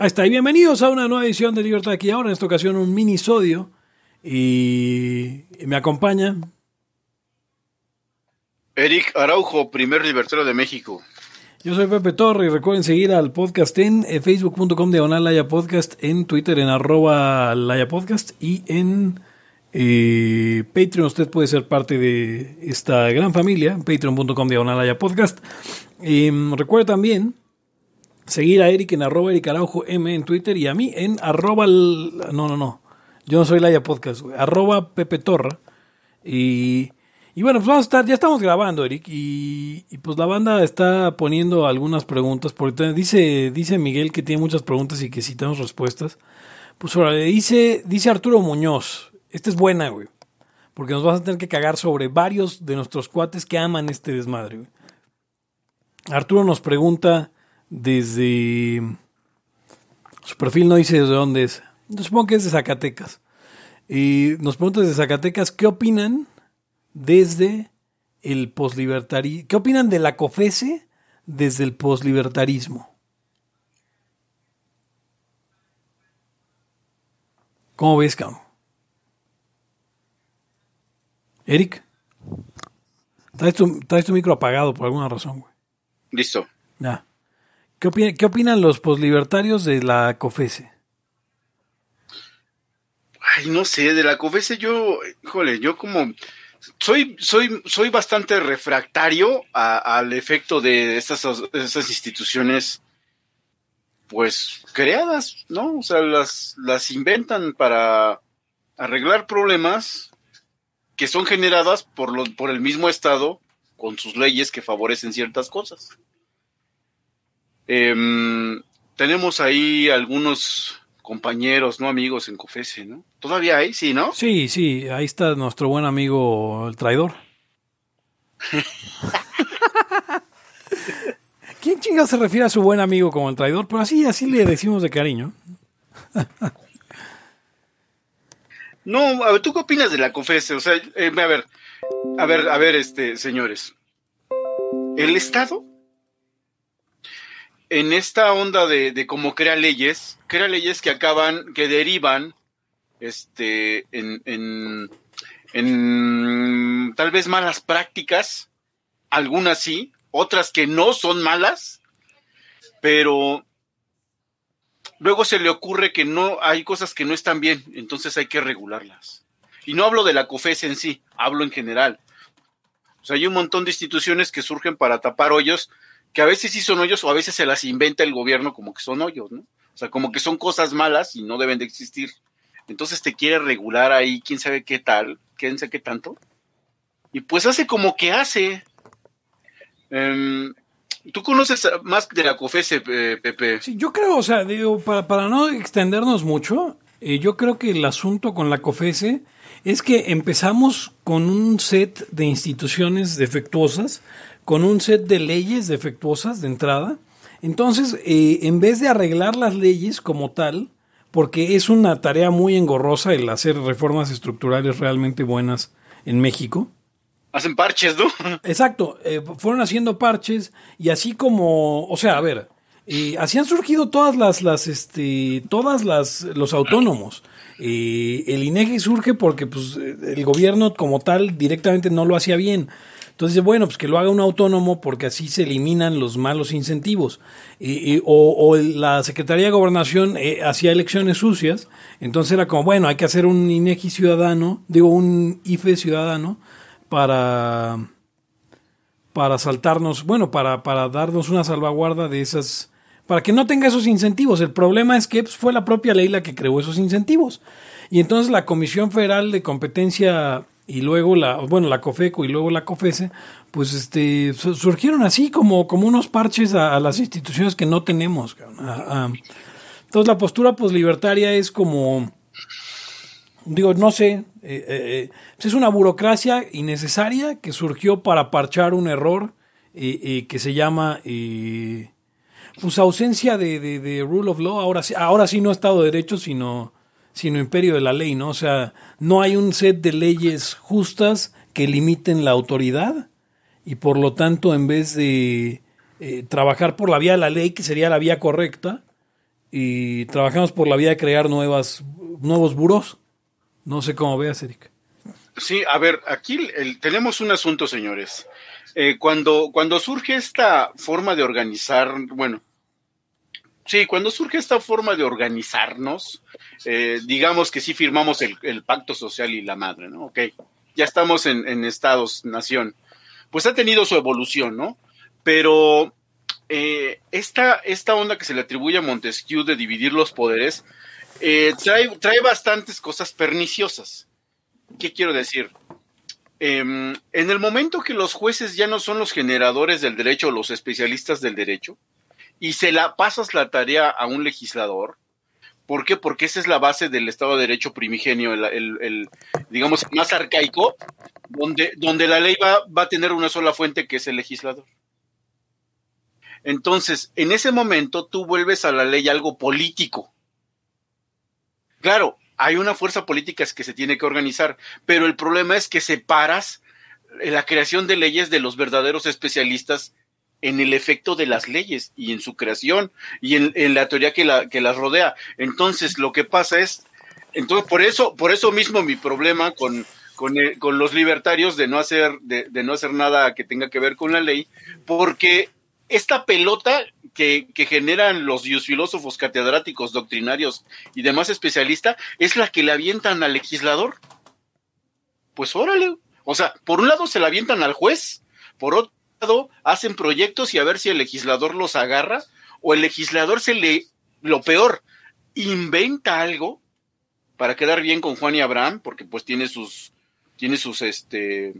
Ahí está, y bienvenidos a una nueva edición de Libertad aquí ahora, en esta ocasión un minisodio. Y me acompaña. Eric Araujo, primer libertario de México. Yo soy Pepe Torre y recuerden seguir al podcast en eh, facebook.com diagonal Laya Podcast, en Twitter en arroba Laya Podcast y en eh, Patreon. Usted puede ser parte de esta gran familia, patreon.com diagonal Laya Podcast. Y mm, recuerde también seguir a Eric en arroba Eric Araujo M en Twitter y a mí en arroba, no, no, no, yo no soy Laya Podcast, arroba Pepe Torra. Y, y, bueno, pues vamos a estar, ya estamos grabando, Eric, y, pues la banda está poniendo algunas preguntas, porque dice, dice Miguel que tiene muchas preguntas y que si tenemos respuestas. Pues ahora, dice, dice Arturo Muñoz, esta es buena, güey, porque nos vas a tener que cagar sobre varios de nuestros cuates que aman este desmadre. Arturo nos pregunta desde... Su perfil no dice de dónde es. Yo supongo que es de Zacatecas. Y nos pregunta desde Zacatecas, ¿qué opinan desde el poslibertarismo? ¿Qué opinan de la COFESE desde el poslibertarismo? ¿Cómo ves, cabrón? Eric, traes tu, traes tu micro apagado por alguna razón, güey. Listo. Ya. ¿Qué, opina- qué opinan los poslibertarios de la COFESE? Ay, no sé, de la COFESE yo, híjole, yo como soy, soy, soy bastante refractario al efecto de estas, estas instituciones, pues creadas, ¿no? O sea, las, las inventan para arreglar problemas que son generadas por, los, por el mismo Estado con sus leyes que favorecen ciertas cosas. Em, tenemos ahí algunos compañeros, no amigos en COFESE, ¿no? Todavía hay, sí, ¿no? Sí, sí, ahí está nuestro buen amigo el traidor. ¿Quién chinga se refiere a su buen amigo como el traidor? Pero así, así le decimos de cariño. No, a ver, ¿tú qué opinas de la COFESE? O sea, eh, a ver, a ver, a ver, este, señores. El Estado, en esta onda de, cómo crea leyes, crea leyes que acaban, que derivan, este, en, en, en tal vez malas prácticas, algunas sí, otras que no son malas, pero luego se le ocurre que no hay cosas que no están bien, entonces hay que regularlas. Y no hablo de la COFES en sí, hablo en general. O sea, hay un montón de instituciones que surgen para tapar hoyos, que a veces sí son hoyos o a veces se las inventa el gobierno como que son hoyos, ¿no? O sea, como que son cosas malas y no deben de existir. Entonces te quiere regular ahí, quién sabe qué tal, quién sabe qué tanto. Y pues hace como que hace. Em, Tú conoces más de la COFESE, Pepe. Sí, yo creo, o sea, digo, para, para no extendernos mucho, eh, yo creo que el asunto con la COFESE es que empezamos con un set de instituciones defectuosas, con un set de leyes defectuosas de entrada. Entonces, eh, en vez de arreglar las leyes como tal, porque es una tarea muy engorrosa el hacer reformas estructurales realmente buenas en México, Hacen parches, ¿no? Exacto, eh, fueron haciendo parches y así como, o sea, a ver, eh, así han surgido todas las, las, este, todas las, los autónomos. El INEGI surge porque, pues, el gobierno como tal directamente no lo hacía bien. Entonces, bueno, pues que lo haga un autónomo porque así se eliminan los malos incentivos. O, o la Secretaría de Gobernación eh, hacía elecciones sucias, entonces era como, bueno, hay que hacer un INEGI ciudadano, digo, un IFE ciudadano para para saltarnos, bueno, para, para darnos una salvaguarda de esas, para que no tenga esos incentivos. El problema es que pues, fue la propia ley la que creó esos incentivos. Y entonces la Comisión Federal de Competencia y luego la, bueno, la COFECO y luego la COFESE, pues este, su- surgieron así como, como unos parches a, las instituciones que no tenemos. entonces la postura poslibertaria es como, digo, no sé, eh, eh, eh, pues es una burocracia innecesaria que surgió para parchar un error eh, que se llama pues ausencia de, de- de rule of law, ahora sí, ahora sí no Estado de Derecho, sino, sino imperio de la ley, ¿no? O sea, no hay un set de leyes justas que limiten la autoridad y por lo tanto en vez de eh, trabajar por la vía de la ley, que sería la vía correcta, y trabajamos por la vía de crear nuevas, nuevos buros. No sé cómo veas, Eric. Sí, a ver, aquí tenemos un asunto, señores. Eh, cuando, cuando surge esta forma de organizar, bueno, sí, cuando surge esta forma de organizarnos, eh, digamos que sí firmamos el, pacto social y la madre, ¿no? Ok, ya estamos en, en estados, nación. Pues ha tenido su evolución, ¿no? Pero eh, esta, esta onda que se le atribuye a Montesquieu de dividir los poderes eh, trae, trae bastantes cosas perniciosas. ¿Qué quiero decir? Em, en el momento que los jueces ya no son los generadores del derecho los especialistas del derecho, y se la pasas la tarea a un legislador, ¿por qué? Porque esa es la base del Estado de Derecho primigenio, el, digamos, más arcaico, donde, donde la ley va, va a tener una sola fuente que es el legislador. Entonces, en ese momento tú vuelves a la ley algo político. Claro, hay una fuerza política que se tiene que organizar, pero el problema es que separas la creación de leyes de los verdaderos especialistas en el efecto de las leyes y en su creación y en, la teoría que, la, que las rodea. Entonces, lo que pasa es, entonces, por eso, por eso mismo mi problema con, con, con los libertarios de no hacer, de, no hacer nada que tenga que ver con la ley, porque esta pelota que, generan los filósofos catedráticos, doctrinarios y demás especialistas es la que le avientan al legislador. Pues órale. O sea, por un lado se la avientan al juez, por otro hacen proyectos y a ver si el legislador los agarra o el legislador se le, lo peor, inventa algo para quedar bien con Juan y Abraham, porque pues tiene sus, tiene sus, este,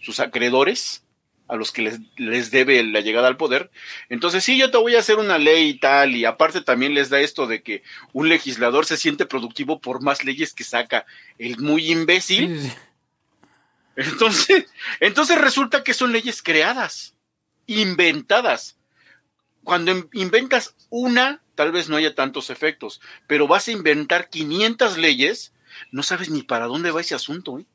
sus acreedores a los que les, les, debe la llegada al poder. Entonces, sí, yo te voy a hacer una ley y tal, y aparte también les da esto de que un legislador se siente productivo por más leyes que saca el muy imbécil. Entonces, entonces resulta que son leyes creadas, inventadas. Cuando inventas una, tal vez no haya tantos efectos, pero vas a inventar 500 leyes, no sabes ni para dónde va ese asunto. ¿eh?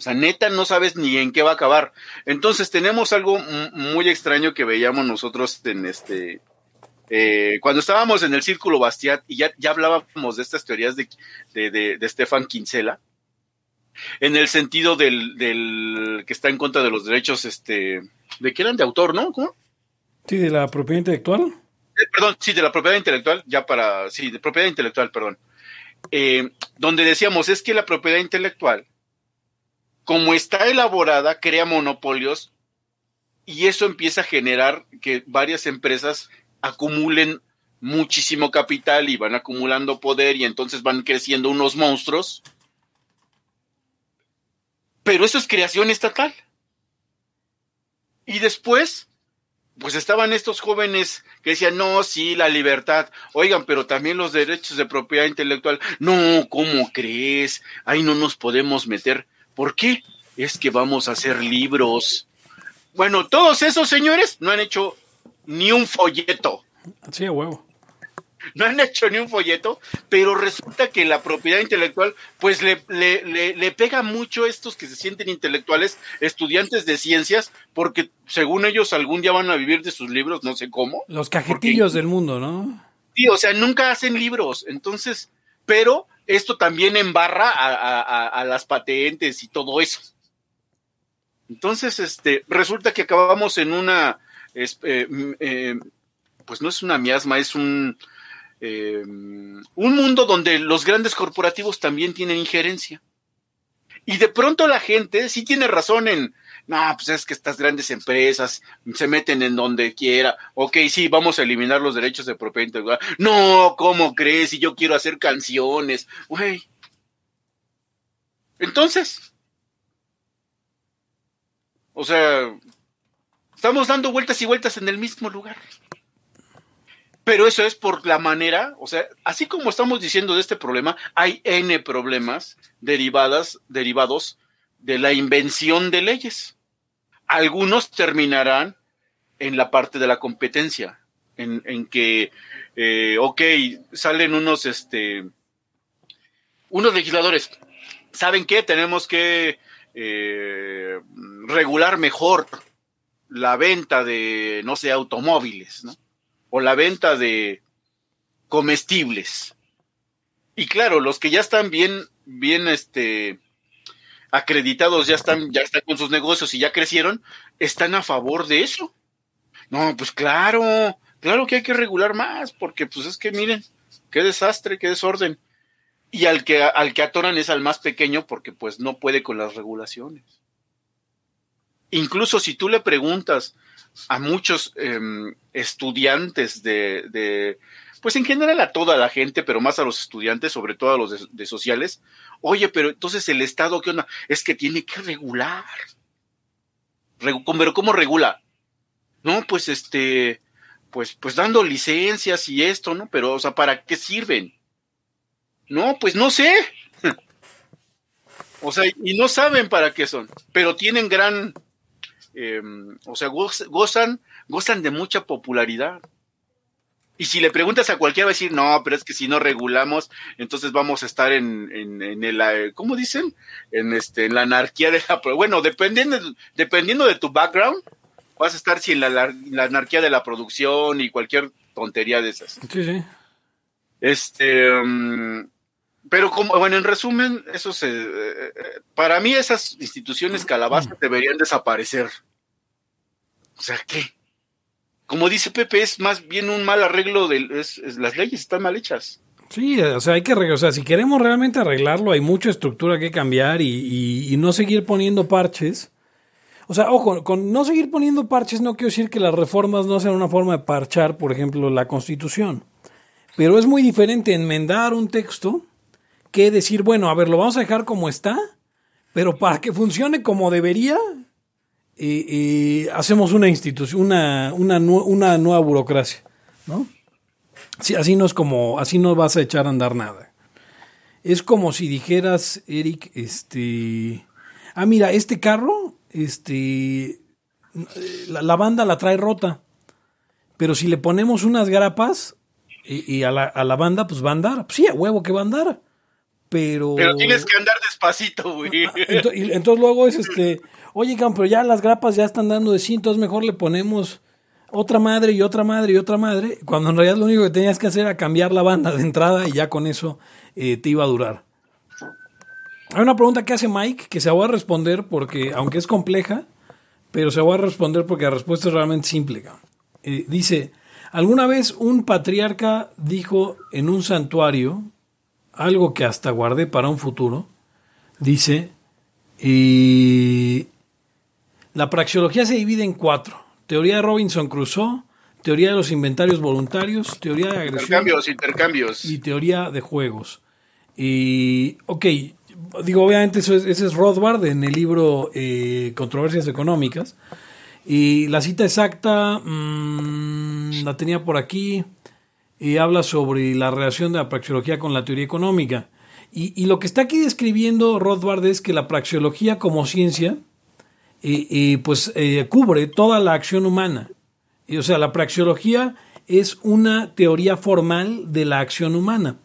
O sea, neta, no sabes ni en qué va a acabar. Entonces, tenemos algo muy extraño que veíamos nosotros en este. Eh, cuando estábamos en el Círculo Bastiat y ya, ya hablábamos de estas teorías de, de, de, Stefan Kinsella, en el sentido del, del, que está en contra de los derechos, este, de que eran de autor, ¿no? ¿Cómo? Sí, de la propiedad intelectual. Eh, perdón, sí, de la propiedad intelectual, ya para, sí, de propiedad intelectual, perdón. Eh, donde decíamos, es que la propiedad intelectual como está elaborada, crea monopolios y eso empieza a generar que varias empresas acumulen muchísimo capital y van acumulando poder y entonces van creciendo unos monstruos. Pero eso es creación estatal. Y después, pues estaban estos jóvenes que decían, no, sí, la libertad. Oigan, pero también los derechos de propiedad intelectual. No, ¿cómo crees? Ahí no nos podemos meter. ¿Por qué? Es que vamos a hacer libros. Bueno, todos esos señores no han hecho ni un folleto. Sí, huevo. No han hecho ni un folleto, pero resulta que la propiedad intelectual, pues le, le, le, pega mucho a estos que se sienten intelectuales, estudiantes de ciencias, porque según ellos algún día van a vivir de sus libros, no sé cómo. Los cajetillos del mundo, ¿no? Sí, o sea, nunca hacen libros. Entonces, pero esto también embarra a, las patentes y todo eso. Entonces, este, resulta que acabamos en una, eh, eh, pues no es una miasma, es un, eh, un mundo donde los grandes corporativos también tienen injerencia. Y de pronto la gente sí tiene razón en, no, pues es que estas grandes empresas se meten en donde quiera. Ok, sí, vamos a eliminar los derechos de propiedad intelectual. No, ¿cómo crees? Si yo quiero hacer canciones. Güey. Entonces. O sea, estamos dando vueltas y vueltas en el mismo lugar. Pero eso es por la manera, o sea, así como estamos diciendo de este problema, hay N problemas derivadas, derivados de la invención de leyes. Algunos terminarán en la parte de la competencia, en, que, eh, ok, salen unos, este, unos legisladores, ¿saben qué? Tenemos que eh, regular mejor la venta de, no sé, automóviles, ¿no? O la venta de, comestibles. Y claro, los que ya están bien, bien, este, acreditados, ya están, ya están con sus negocios y ya crecieron, están a favor de eso. No, pues claro, claro que hay que regular más, porque pues es que miren, qué desastre, qué desorden. Y al que, al que atoran es al más pequeño porque pues no puede con las regulaciones. Incluso si tú le preguntas a muchos em, estudiantes de, pues en general a toda la gente, pero más a los estudiantes, sobre todo a los de, sociales, oye, pero entonces el Estado, ¿qué onda? Es que tiene que regular. pero ¿cómo regula? No, pues este, pues, pues dando licencias y esto, ¿no? Pero, o sea, ¿para qué sirven? No, pues no sé. o sea, y no saben para qué son, pero tienen gran, em, o sea, gozan, gozan de mucha popularidad. Y si le preguntas a cualquiera va a decir, no, pero es que si no regulamos, entonces vamos a estar en, en, en el, eh, ¿cómo dicen? En este, en la anarquía de la, bueno, dependiendo, dependiendo de tu background, vas a estar si en la, anarquía de la producción y cualquier tontería de esas. Sí, sí. Este, um, pero como, bueno, en resumen, eso se, eh, para mí esas instituciones calabazas deberían desaparecer. O sea, ¿qué? Como dice Pepe, es más bien un mal arreglo de las leyes están mal hechas. Sí, o sea, hay que o sea, si queremos realmente arreglarlo, hay mucha estructura que cambiar y no seguir poniendo parches o sea, ojo, con no seguir poniendo parches no quiero decir que las reformas no sean una forma de parchar, por ejemplo, la Constitución. Pero es muy diferente enmendar un texto que decir, bueno, a ver, lo vamos a dejar como está, pero para que funcione como debería, hacemos una institución, una, una, nueva burocracia, ¿no? Sí, así no es como, así no vas a echar a andar nada. Es como si dijeras, Eric, este, ah, mira, este carro este, la, banda la trae rota. Pero si le ponemos unas grapas y, a, la, banda, pues va a andar. Pues sí, a huevo que va a andar. Pero. Pero tienes que andar despacito, güey. Entonces, entonces luego es este. Oye, pero ya las grapas ya están dando de sí, entonces mejor le ponemos otra madre y otra madre y otra madre. Cuando en realidad lo único que tenías que hacer era cambiar la banda de entrada y ya con eso eh, te iba a durar. Hay una pregunta que hace Mike que se va a responder porque, aunque es compleja, pero se va a responder porque la respuesta es realmente simple. Eh, dice, ¿alguna vez un patriarca dijo en un santuario algo que hasta guardé para un futuro? Dice, y la praxeología se divide en cuatro. Teoría de Robinson Crusoe, teoría de los inventarios voluntarios, teoría de agresión. Intercambios, intercambios. Y teoría de juegos. Y, ok, digo, obviamente eso ese es Rothbard en el libro eh, Controversias Económicas. Y la cita exacta mm, la tenía por aquí y habla sobre la relación de la praxeología con la teoría económica. Y, lo que está aquí describiendo Rothbard es que la praxeología como ciencia eh, pues eh, cubre toda la acción humana. Y, o sea, la praxeología es una teoría formal de la acción humana.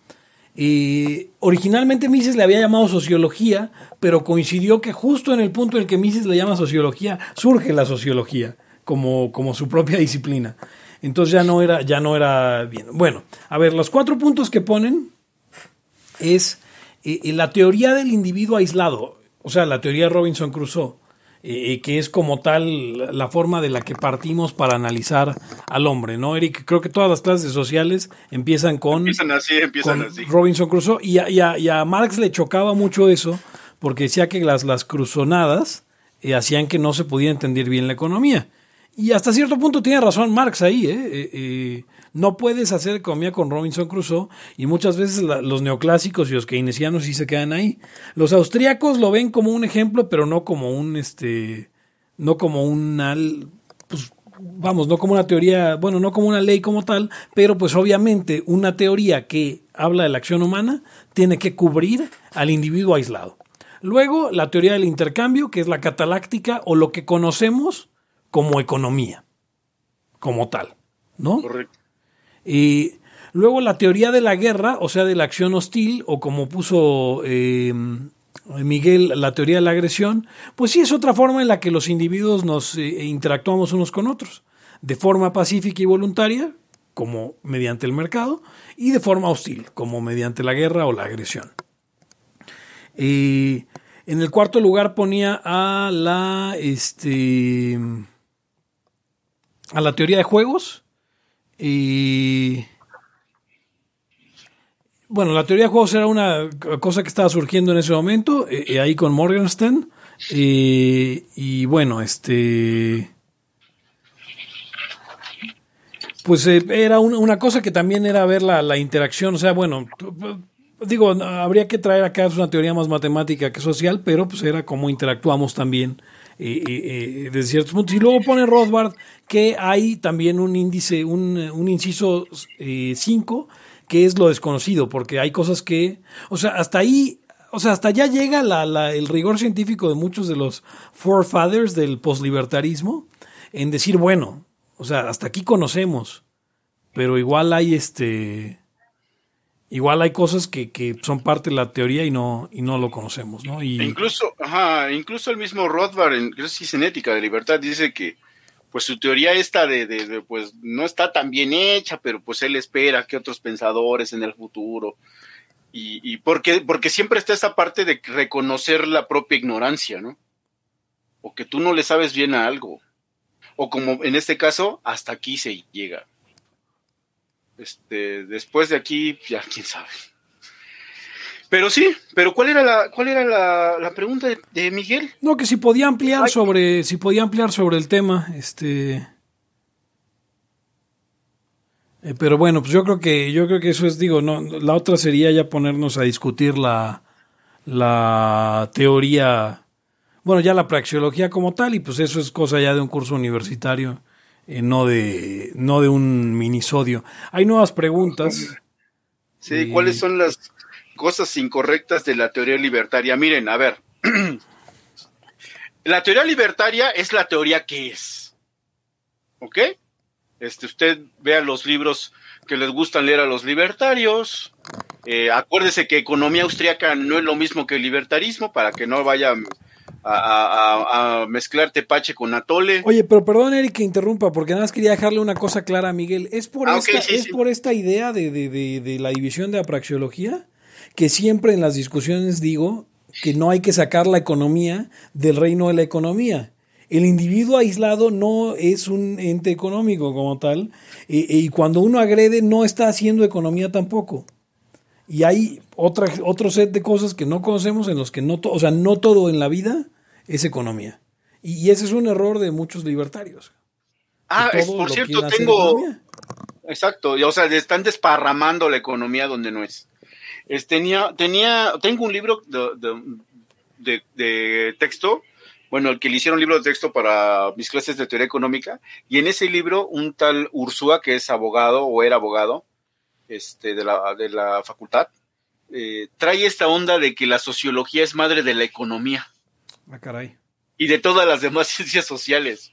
Y originalmente Mises le había llamado sociología, pero coincidió que justo en el punto en el que Mises le llama sociología, surge la sociología como, como su propia disciplina. Entonces ya no era, ya no era bien. Bueno, a ver, los cuatro puntos que ponen es eh, la teoría del individuo aislado, o sea, la teoría de Robinson Crusoe. Eh, que es como tal la forma de la que partimos para analizar al hombre, ¿no, Eric? Creo que todas las clases sociales empiezan con, empiezan así, empiezan así. Robinson Crusoe y a, Marx le chocaba mucho eso porque decía que las, las cruzonadas eh, hacían que no se podía entender bien la economía. Y hasta cierto punto tiene razón Marx ahí, ¿eh? eh, eh no puedes hacer economía con Robinson Crusoe y muchas veces los neoclásicos y los keynesianos sí se quedan ahí. Los austríacos lo ven como un ejemplo, pero no como un, este, no como una, pues, vamos, no como una teoría, bueno, no como una ley como tal, pero pues obviamente una teoría que habla de la acción humana tiene que cubrir al individuo aislado. Luego, la teoría del intercambio, que es la cataláctica o lo que conocemos como economía, como tal, ¿no? Correcto. Y luego la teoría de la guerra, o sea, de la acción hostil, o como puso eh, Miguel, la teoría de la agresión, pues sí es otra forma en la que los individuos nos eh, interactuamos unos con otros, de forma pacífica y voluntaria, como mediante el mercado, y de forma hostil, como mediante la guerra o la agresión. Y en el cuarto lugar ponía a la, este, a la teoría de juegos. Y bueno, la teoría de juegos era una cosa que estaba surgiendo en ese momento, eh, eh, ahí con Morgenstern. y bueno, este pues eh, era una cosa que también era ver la, interacción, o sea, bueno, digo, habría que traer acá una teoría más matemática que social, pero pues era como interactuamos también eh, eh, de ciertos puntos. Y luego pone Rothbard que hay también un índice, un, un inciso 5, que es lo desconocido, porque hay cosas que, o sea, hasta ahí o sea, hasta allá llega la, el rigor científico de muchos de los forefathers del poslibertarismo en decir, bueno, o sea, hasta aquí conocemos, pero igual hay este, igual hay cosas que, que son parte de la teoría y no, y no lo conocemos, ¿no? Y... E incluso, ajá, incluso el mismo Rothbard en Crisis en Ética de Libertad dice que pues su teoría esta de, de, pues no está tan bien hecha, pero pues él espera que otros pensadores en el futuro y, y porque, porque siempre está esa parte de reconocer la propia ignorancia, ¿no? O que tú no le sabes bien a algo o como en este caso, hasta aquí se llega. Este, después de aquí, ya quién sabe. Pero sí, pero ¿cuál era la, cuál era la, pregunta de, Miguel? No, que si podía ampliar sobre, si podía ampliar sobre el tema, este. Eh, pero bueno, pues yo creo que, yo creo que eso es, digo, no, la otra sería ya ponernos a discutir la, la teoría bueno, ya la praxeología como tal, y pues eso es cosa ya de un curso universitario, eh, no, de, no de un minisodio. Hay nuevas preguntas. Sí, ¿cuáles son las cosas incorrectas de la teoría libertaria? Miren, a ver. la teoría libertaria es la teoría que es. ¿Ok? Este, usted vea los libros que les gustan leer a los libertarios. Eh, acuérdese que economía austriaca no es lo mismo que el libertarismo, para que no vaya a, mezclar tepache con atole. Oye, pero perdón, Eric, que interrumpa, porque nada más quería dejarle una cosa clara a Miguel. ¿Es por, ah, esta, ¿es por esta idea de, de, la división de apraxiología que siempre en las discusiones digo que no hay que sacar la economía del reino de la economía? El individuo aislado no es un ente económico como tal, y cuando uno agrede no está haciendo economía tampoco. Y hay otra, otro set de cosas que no conocemos en los que no, o sea, no todo en la vida es economía. Y, ese es un error de muchos libertarios. Ah, por cierto, tengo... Exacto, o sea, están desparramando la economía donde no es. tenía, tenía, tengo un libro de, de, texto, bueno, el que le hicieron un libro de texto para mis clases de teoría económica, y en ese libro un tal Ursúa, que es abogado o era abogado este, de, la, de la facultad, eh, trae esta onda de que la sociología es madre de la economía. Ah. Y de todas las demás ciencias sociales.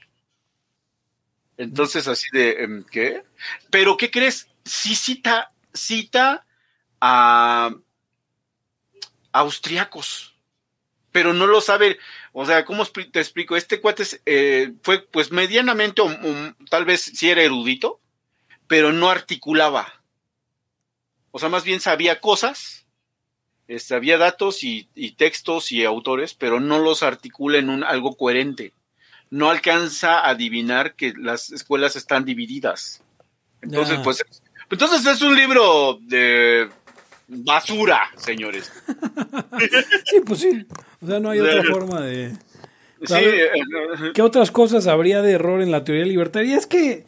Entonces, así de, em, ¿qué? Pero, ¿qué crees? Sí cita, cita a austriacos, pero no lo sabe, o sea, ¿cómo te explico? Este cuate eh, fue pues medianamente, tal vez sí era erudito, pero no articulaba. O sea, más bien sabía cosas, este, había datos y, textos y autores, pero no los articula en un, algo coherente. No alcanza a adivinar que las escuelas están divididas. Entonces, pues, entonces es un libro de basura, señores. sí, pues sí. O sea, no hay otra forma de... Sí, eh, ¿Qué otras cosas habría de error en la teoría libertaria? Es que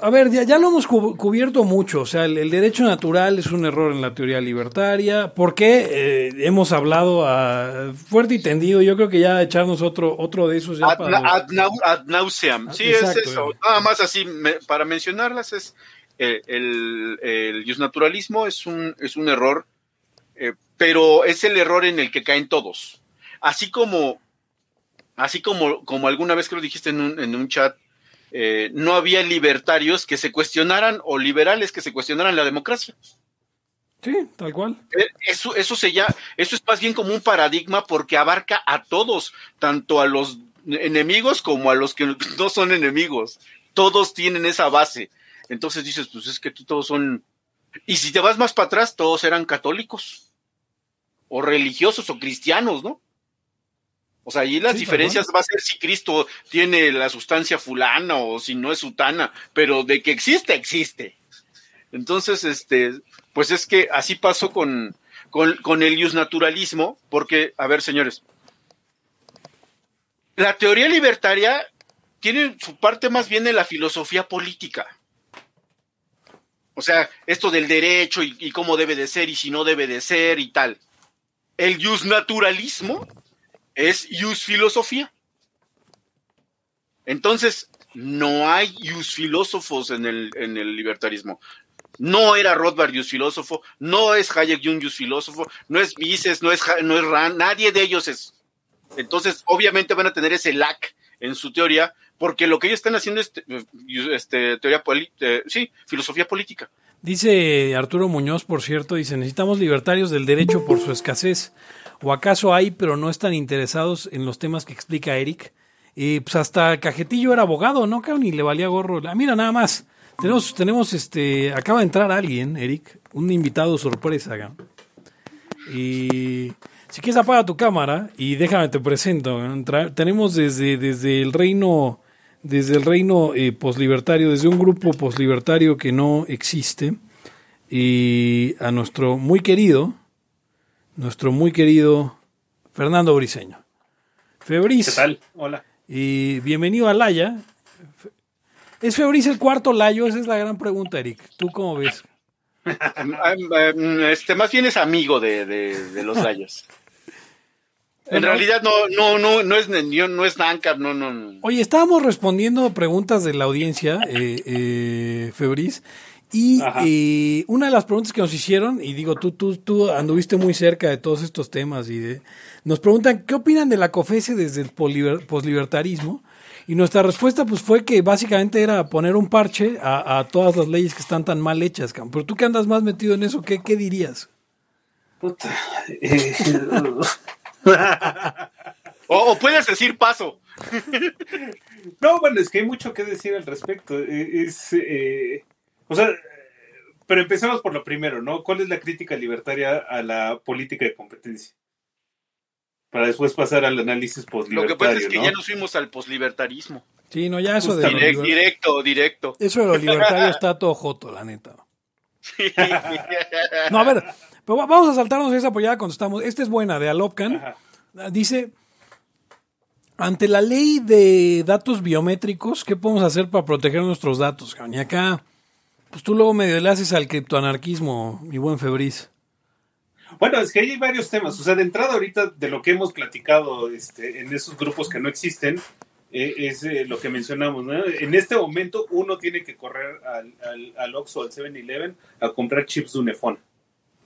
a ver, ya, lo hemos cubierto mucho. O sea, el, derecho natural es un error en la teoría libertaria. ¿Por qué? Eh, hemos hablado a fuerte y tendido. Yo creo que ya echarnos otro, otro de esos. Ya ad, para ad, nauseam. Sí, es eso. Nada más así, para mencionarlas, es eh, el, el naturalismo es un, es un error, eh, pero es el error en el que caen todos. Así como, así como, como alguna vez que lo dijiste en un, en un chat, eh, no había libertarios que se cuestionaran o liberales que se cuestionaran la democracia. Sí, tal cual. Eh, eso, eso, se ya, eso es más bien como un paradigma porque abarca a todos, tanto a los enemigos como a los que no son enemigos. Todos tienen esa base. Entonces dices, pues es que aquí todos son... Y si te vas más para atrás, todos eran católicos, o religiosos, o cristianos, ¿no? O sea, ahí las diferencias va a ser si Cristo tiene la sustancia fulana o si no es sutana, pero de que existe, existe. Entonces, este, pues es que así pasó con, con, con el naturalismo, porque, a ver, señores, la teoría libertaria tiene su parte más bien en la filosofía política. O sea, esto del derecho y, cómo debe de ser y si no debe de ser y tal. El naturalismo es jus filosofía. Entonces, no hay jus filósofos en el, en el libertarismo. No era Rothbard jus filósofo, no es Hayek Jung jus filósofo, no es Mises, no es, no es Rand, nadie de ellos es. Entonces, obviamente van a tener ese lack en su teoría, porque lo que ellos están haciendo es este, teoría eh, sí, filosofía política. Dice Arturo Muñoz, por cierto, dice, necesitamos libertarios del derecho por su escasez. ¿O acaso hay, pero no están interesados en los temas que explica Eric? Y pues hasta Cajetillo era abogado, ¿no? Ni le valía gorro. Ah, mira, nada más. Tenemos, tenemos este, acaba de entrar alguien, Eric, un invitado sorpresa. Y si quieres apaga tu cámara y déjame te presento. tenemos desde, desde el reino, desde el reino eh, poslibertario, desde un grupo poslibertario que no existe, y a nuestro muy querido, nuestro muy querido Fernando Briseño. Febris. ¿Qué tal? Hola. Y bienvenido a Laya. ¿Es Febris el cuarto Layo? Esa es la gran pregunta, Eric. ¿Tú cómo ves? este, más bien es amigo de, de, los Layos. En realidad no, no, no, no es no es Nancar, no, no, Oye, estábamos respondiendo preguntas de la audiencia, eh, eh, Febris, y eh, una de las preguntas que nos hicieron, y digo, tú, tú, tú anduviste muy cerca de todos estos temas, y de, nos preguntan, ¿qué opinan de la COFESE desde el poslibertarismo? Y nuestra respuesta pues fue que básicamente era poner un parche a, todas las leyes que están tan mal hechas. Pero tú que andas más metido en eso, ¿qué, qué dirías? Puta. Eh, o, puedes decir paso. no, bueno, es que hay mucho que decir al respecto. E, es, eh, o sea, pero empecemos por lo primero, ¿no? ¿Cuál es la crítica libertaria a la política de competencia? para después pasar al análisis postlibertario. Lo que pasa es que ya nos fuimos al poslibertarismo. Sí, no, ya eso de directo, directo, Eso de lo libertario está todo joto, la neta. no, a ver, pero vamos a saltarnos esa apoyada cuando estamos. Esta es buena, de Alopcan. Dice, ante la ley de datos biométricos, ¿qué podemos hacer para proteger nuestros datos? Y acá, pues tú luego medio le haces al criptoanarquismo, mi buen Febriz. Bueno, es que hay varios temas. O sea, de entrada ahorita de lo que hemos platicado este, en esos grupos que no existen, eh, es eh, lo que mencionamos. ¿no? En este momento uno tiene que correr al, al, al Oxxo, al 7-Eleven, a comprar chips de Unifón.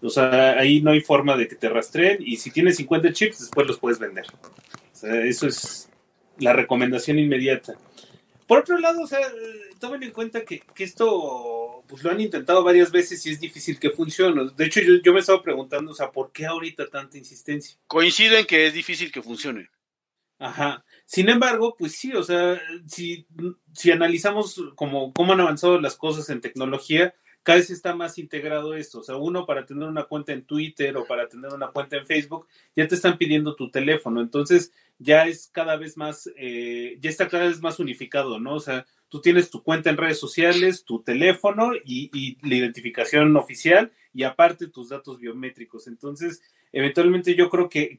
O sea, ahí no hay forma de que te rastreen y si tienes 50 chips, después los puedes vender. O sea, eso es la recomendación inmediata. Por otro lado, o sea, tomen en cuenta que, que esto pues lo han intentado varias veces y es difícil que funcione. De hecho, yo, yo me estaba preguntando, o sea, ¿por qué ahorita tanta insistencia? Coincido en que es difícil que funcione. Ajá. Sin embargo, pues sí, o sea, si, si analizamos como, cómo han avanzado las cosas en tecnología, cada vez está más integrado esto. O sea, uno para tener una cuenta en Twitter o para tener una cuenta en Facebook, ya te están pidiendo tu teléfono. Entonces, ya es cada vez más, eh, ya está cada vez más unificado, ¿no? O sea, tú tienes tu cuenta en redes sociales, tu teléfono y, la identificación oficial y aparte tus datos biométricos. Entonces, eventualmente yo creo que,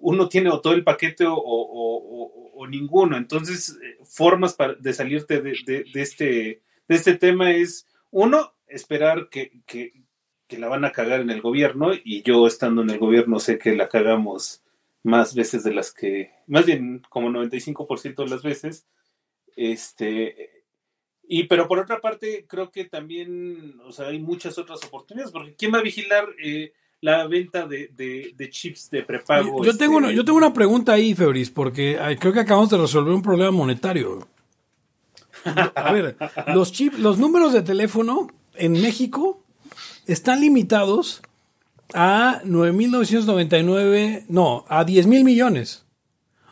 uno tiene o todo el paquete o, ninguno. Entonces, eh, formas para, de salirte de, este, de este tema es, uno, esperar que, que, que la van a cagar en el gobierno y yo estando en el gobierno sé que la cagamos más veces de las que, más bien como 95% de las veces. Este, y pero por otra parte, creo que también, o sea, hay muchas otras oportunidades, porque ¿quién va a vigilar eh, la venta de, de, chips de prepago? Yo, tengo una, yo tengo una pregunta ahí, Febris, porque creo que acabamos de resolver un problema monetario. A ver, los chips, los números de teléfono en México están limitados a 9.999, no, a 10 mil millones.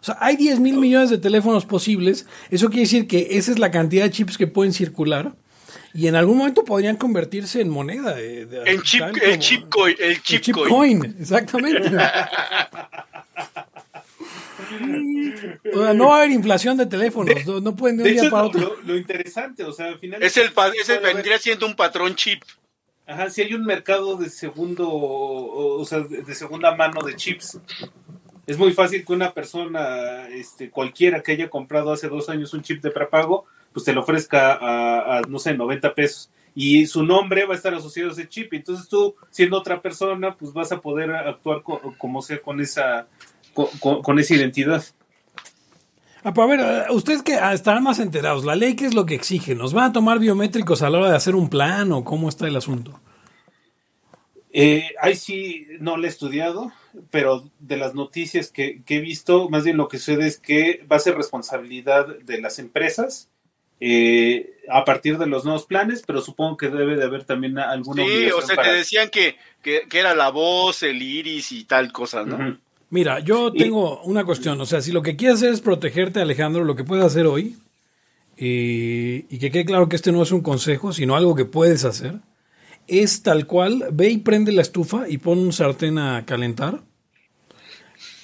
O sea, hay 10 mil millones de teléfonos posibles. Eso quiere decir que esa es la cantidad de chips que pueden circular. Y en algún momento podrían convertirse en moneda. De, de- En chip, el chip coin, el el chip, chip coin. coin, exactamente. O sea, no va a haber inflación de teléfonos, no, no pueden de un día hecho, para lo, otro. lo- lo interesante, o sea, al final. Es el, puede haber- vendría siendo un patrón chip. Ajá, si hay un mercado de segundo, o, o sea, de, de segunda mano de chips. Es muy fácil que una persona, este, cualquiera que haya comprado hace dos años un chip de prepago, pues te lo ofrezca a, a, no sé, 90 pesos. Y su nombre va a estar asociado a ese chip. Entonces tú, siendo otra persona, pues vas a poder actuar co- como sea con esa, co- con, con esa identidad. Ah, pero a ver, eh, ustedes que ah, estarán más enterados, ¿la ley qué es lo que exige? ¿Nos van a tomar biométricos a la hora de hacer un plan o cómo está el asunto? Eh, ahí sí no lo he estudiado, pero de las noticias que, que he visto, más bien lo que sucede es que va a ser responsabilidad de las empresas eh, a partir de los nuevos planes, pero supongo que debe de haber también alguna Sí, obligación o sea, para- te decían que, que, que era la voz, el iris y tal cosa, ¿no? Mira, yo Y- tengo una cuestión, o sea, si lo que quieres hacer es protegerte, Alejandro, lo que puedes hacer hoy, eh, y que quede claro que este no es un consejo, sino algo que puedes hacer, es tal cual, ve y prende la estufa y pon un sartén a calentar.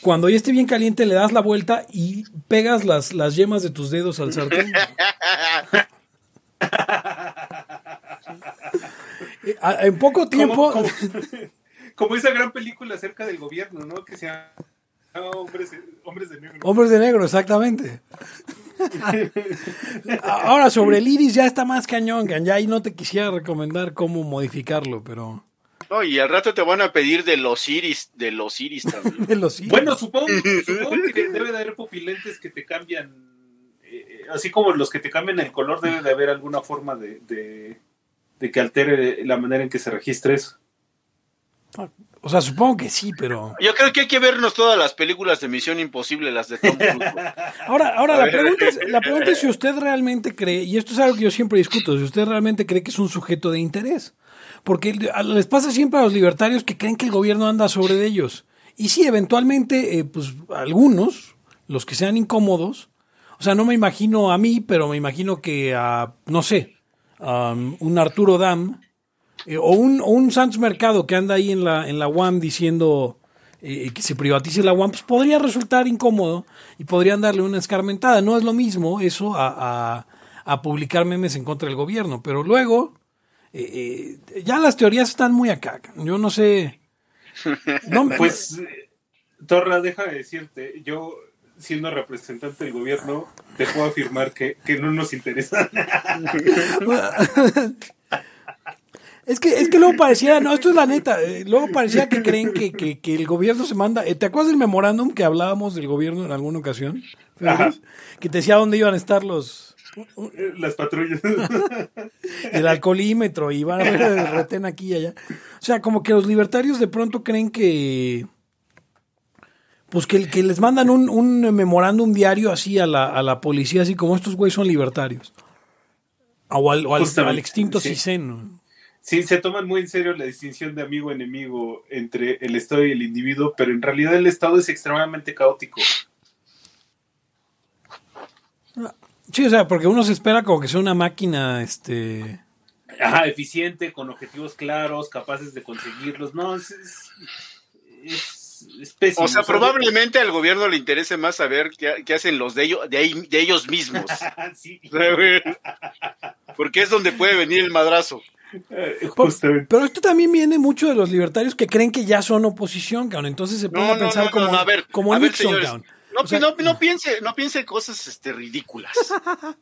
Cuando ya esté bien caliente, le das la vuelta y pegas las, las yemas de tus dedos al sartén. En poco tiempo... como esa gran película acerca del gobierno, ¿no? Que se llama Hombres, Hombres de Negro. Hombres de negro, exactamente. Ahora, sobre el iris ya está más cañón. Ya ahí no te quisiera recomendar cómo modificarlo, pero... No, y al rato te van a pedir de los iris, de los iris también. De los iris. Bueno, supongo, supongo que debe de haber pupilentes que te cambian, eh, así como los que te cambian el color, debe de haber alguna forma de, de, de que altere la manera en que se registre eso. O sea, supongo que sí, pero... Yo creo que hay que vernos todas las películas de Misión Imposible, las de Tom Cruise. Ahora, ahora la, pregunta es, la pregunta es si usted realmente cree, y esto es algo que yo siempre discuto, si usted realmente cree que es un sujeto de interés. Porque les pasa siempre a los libertarios que creen que el gobierno anda sobre de ellos. Y sí, eventualmente, eh, pues algunos, los que sean incómodos, o sea, no me imagino a mí, pero me imagino que a, no sé, a un Arturo Dam, eh, o, un, o un Santos Mercado que anda ahí en la, en la UAM diciendo eh, que se privatice la UAM, pues podría resultar incómodo y podrían darle una escarmentada. No es lo mismo eso a, a- a publicar memes en contra del gobierno, pero luego eh, ya las teorías están muy acá. Yo no sé. No, Pues, Torra, deja de decirte, yo siendo representante del gobierno, te puedo afirmar que, que no nos interesa. Es que, es que luego parecía, no, esto es la neta, eh, luego parecía que creen que, que, que el gobierno se manda. eh, ¿Te acuerdas del memorándum que hablábamos del gobierno en alguna ocasión? Ajá. Que te decía dónde iban a estar los. Las patrullas. el alcoholímetro y van a ver el retén aquí y allá. O sea, como que los libertarios de pronto creen que. Pues que, que les mandan un, un memorándum diario así a la, a la policía, así como estos güeyes son libertarios. O al, o al- extinto sí. CISEN. Sí, se toman muy en serio la distinción de amigo-enemigo entre el Estado y el individuo, pero en realidad el Estado es extremadamente caótico. Sí, o sea, porque uno se espera como que sea una máquina, este... Ajá, eficiente, con objetivos claros, capaces de conseguirlos. No, es, es, es- es pésimo. O sea, probablemente al gobierno le interese más saber qué, qué hacen los de ellos, de, ahí- de ellos mismos. sí, Porque es donde puede venir el madrazo. Eh, justamente. Pero esto también viene mucho de los libertarios que creen que ya son oposición, cabrón. Entonces se ponen No, pensar no, como, no, a ver, como a ver, Nixon, señores, cabrón. No, O sea- no, no piense, no piense cosas este, ridículas.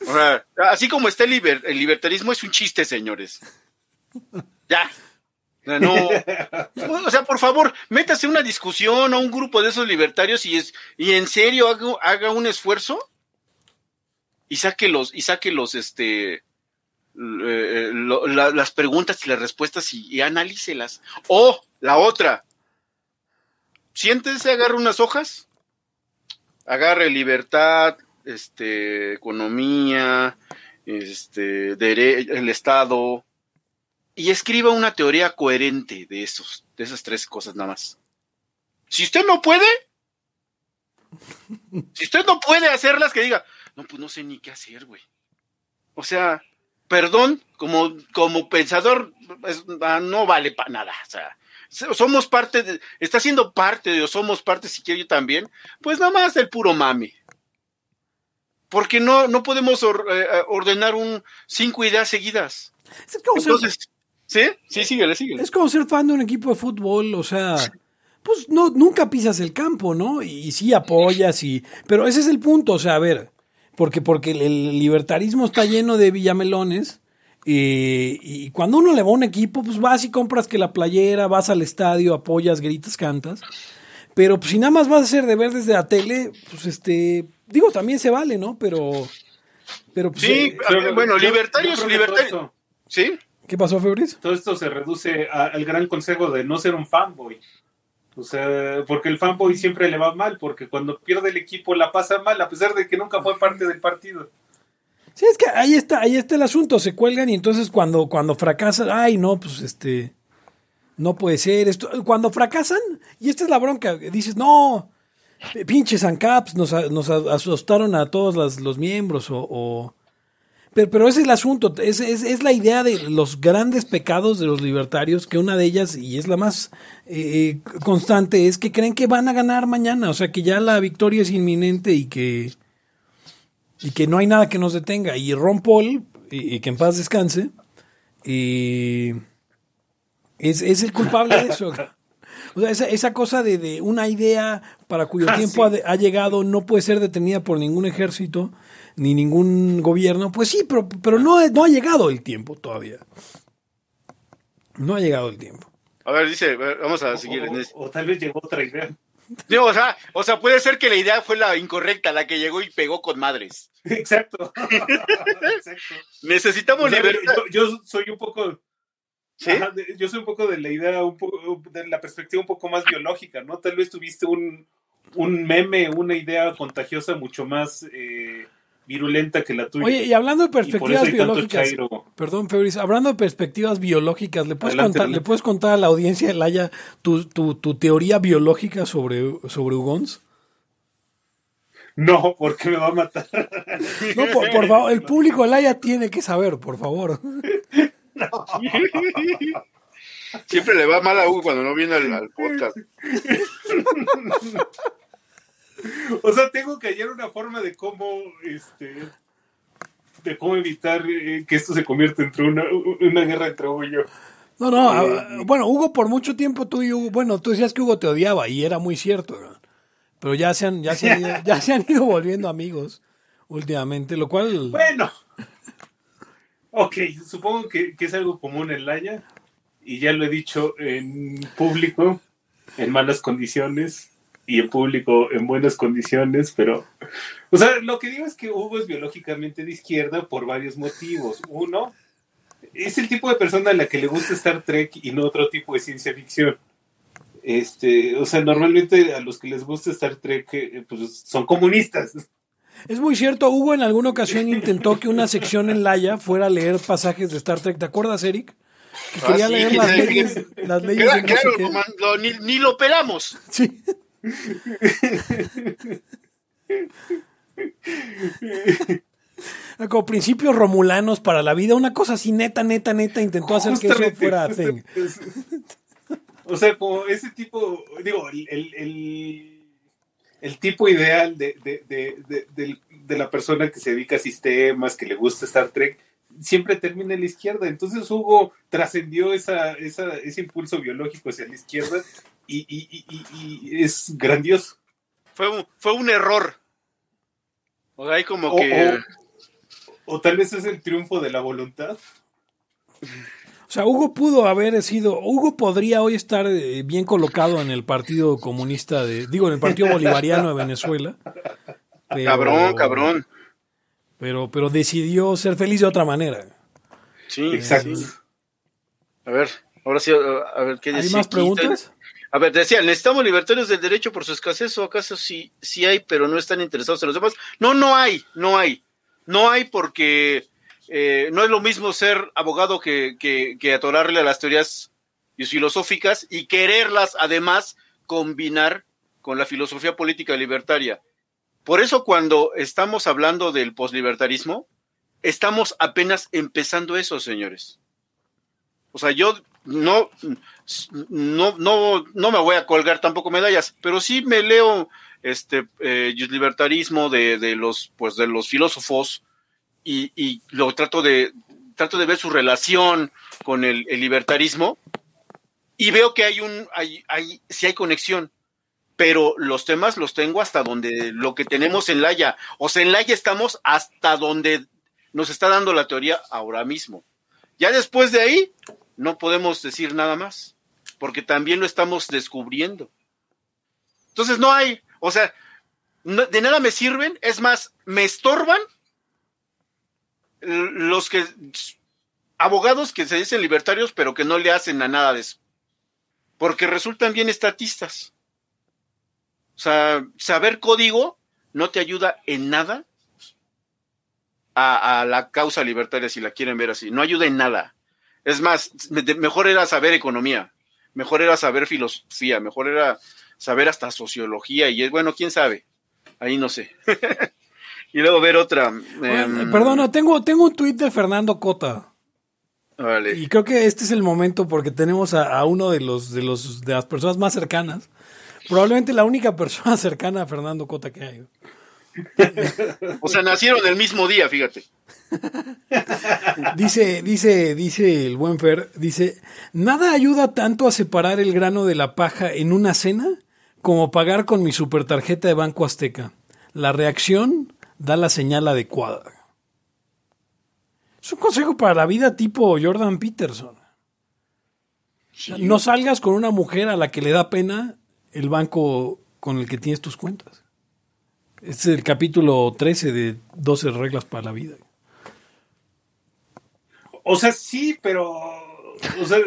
O sea, así como está el, liber- el libertarismo es un chiste, señores. Ya. O sea, no, o sea, por favor, métase una discusión a un grupo de esos libertarios y es y en serio haga, haga un esfuerzo y saque los y saque los este eh, las preguntas y las respuestas y, y analícelas. O la otra, siéntese, agarre unas hojas, agarre libertad, este, economía, este, el Estado, y escriba una teoría coherente de esos, de esas tres cosas nada más. Si usted no puede, si usted no puede hacerlas, que diga, no, pues no sé ni qué hacer, güey. O sea, perdón, como, como pensador, ah, no vale para nada. O sea, somos parte de, está siendo parte de, o somos parte, si quiero yo también, pues nada más del puro mami. Porque no, no podemos eh, eh, ordenar un cinco ideas seguidas. Entonces, ¿sí? Sí, síguele, síguele. Es como ser fan de un equipo de fútbol, o sea, pues no, nunca pisas el campo, ¿no? Y, sí apoyas y, pero ese es el punto, o sea, a ver, porque, porque el libertarismo está lleno de villamelones y cuando uno le va a un equipo, pues vas y compras que la playera, vas al estadio, apoyas, gritas, cantas. Pero pues, si nada más vas a hacer de ver desde la tele, pues este, digo, también se vale, ¿no? Pero, pero pues, sí, eh, bueno, libertarios, libertarios. ¿Sí? ¿Qué pasó, Febris? Todo esto se reduce al gran consejo de no ser un fanboy. O sea, porque el fanboy siempre le va mal, porque cuando pierde el equipo la pasa mal, a pesar de que nunca fue parte del partido. Sí, es que ahí está, ahí está el asunto, se cuelgan y entonces cuando, cuando fracasan, ay no, pues este, no puede ser esto. Cuando fracasan, y esta es la bronca, dices, no, pinches ANCAPs, nos, nos asustaron a todos los miembros o... Pero, pero, ese es el asunto, es, es, es, la idea de los grandes pecados de los libertarios, que una de ellas, y es la más eh, constante, es que creen que van a ganar mañana, o sea, que ya la victoria es inminente y que y que no hay nada que nos detenga. Y Ron Paul, y, que en paz descanse, y es, el culpable de eso. O sea, esa, esa cosa de, una idea para cuyo ah, tiempo ha, llegado no puede ser detenida por ningún ejército ni ningún gobierno. Pues sí, pero, pero no, no ha llegado el tiempo todavía. No ha llegado el tiempo. A ver, dice, vamos a seguir. O, o tal vez llegó otra idea o, sea, o sea, puede ser que la idea fue la incorrecta, la que llegó y pegó con madres. Exacto. Necesitamos libertad. Yo, soy un poco. ¿Sí? yo soy un poco de la idea, un poco, de la perspectiva un poco más biológica, ¿no? Tal vez tuviste un, un meme, una idea contagiosa mucho más eh, virulenta que la tuya. Oye, y hablando de perspectivas biológicas, perdón, Febris, hablando de perspectivas biológicas, ¿le puedes, contar, ¿le puedes contar a la audiencia de Laia tu, tu, tu teoría biológica sobre, sobre Ugons? No, porque me va a matar. No, por, favor, el público de Laia tiene que saber, por favor. Siempre le va mal a Hugo cuando no viene al podcast. O sea, tengo que hallar una forma de cómo, este, de cómo evitar eh, que esto se convierta entre una, una guerra entre Hugo y yo. No, no, eh, ah, bueno, Hugo por mucho tiempo tú y Hugo, bueno, tú decías que Hugo te odiaba y era muy cierto, pero ya se han, ya se han, ido, ya se han ido volviendo amigos últimamente, lo cual... Bueno, ok, supongo que, que es algo común en Laia y ya lo he dicho en público, en malas condiciones, y en público en buenas condiciones, pero, o sea, lo que digo es que Hugo es biológicamente de izquierda por varios motivos. Uno, es el tipo de persona a la que le gusta Star Trek y no otro tipo de ciencia ficción. Este, o sea, normalmente a los que les gusta Star Trek, eh, pues son comunistas. Es muy cierto, Hugo en alguna ocasión intentó que una sección en Laia fuera a leer pasajes de Star Trek. ¿Te acuerdas, Eric? Que quería ah, leer las leyes, las leyes claro, ni, ni, lo pelamos. Sí. Como principios romulanos para la vida, una cosa así neta, neta, neta, intentó hacer que eso fuera O sea, como ese tipo, digo, el, el, tipo ideal de, de, la persona que se dedica a sistemas, que le gusta Star Trek, siempre termina en la izquierda. Entonces Hugo trascendió esa, esa, ese impulso biológico hacia la izquierda y, es grandioso. Fue un, fue un error. O sea, hay como que... O, tal vez es el triunfo de la voluntad. O sea, Hugo pudo haber sido, Hugo podría hoy estar eh, bien colocado en el Partido Comunista de, digo, en el Partido Bolivariano de Venezuela. cabrón, cabrón. Pero, pero decidió ser feliz de otra manera. Sí, exacto. A ver, ahora sí, a ver qué ¿Hay más preguntas? A ver, decía, necesitamos libertarios del derecho por su escasez o acaso sí, sí hay, pero no están interesados en los demás. No, no hay, no hay. No hay porque eh, no es lo mismo ser abogado que, que, que atorarle a las teorías filosóficas y quererlas además combinar con la filosofía política libertaria. Por eso cuando estamos hablando del poslibertarismo, estamos apenas empezando eso, señores. O sea, yo no, no, no, no me voy a colgar tampoco medallas, pero sí me leo este eh, libertarismo de, de, los pues de los filósofos y, y, lo trato de trato de ver su relación con el, libertarismo y veo que hay un hay, hay sí hay conexión pero los temas los tengo hasta donde lo que tenemos en Laia. O sea en Laia estamos hasta donde nos está dando la teoría ahora mismo. Ya después de ahí no podemos decir nada más porque también lo estamos descubriendo entonces no hay o sea, de nada me sirven, es más, me estorban los que abogados que se dicen libertarios pero que no le hacen a nada de eso. Porque resultan bien estatistas. O sea, saber código no te ayuda en nada a, a, la causa libertaria, si la quieren ver así. No ayuda en nada. Es más, mejor era saber economía, mejor era saber filosofía, mejor era saber hasta sociología y es bueno, quién sabe. Ahí no sé. y luego ver otra. Em, perdona, tengo, tengo un tuit de Fernando Cota. Vale. Y creo que este es el momento porque tenemos a, uno de los, de los de las personas más cercanas. Probablemente la única persona cercana a Fernando Cota que hay. o sea, nacieron el mismo día, fíjate. dice, dice, dice el buen Fer, dice, nada ayuda tanto a separar el grano de la paja en una cena como pagar con mi supertarjeta de Banco Azteca. La reacción da la señal adecuada. Es un consejo para la vida tipo Jordan Peterson. no salgas con una mujer a la que le da pena el banco con el que tienes tus cuentas. Este es el capítulo 13 de 12 reglas para la vida. O sea, sí, pero. O sea,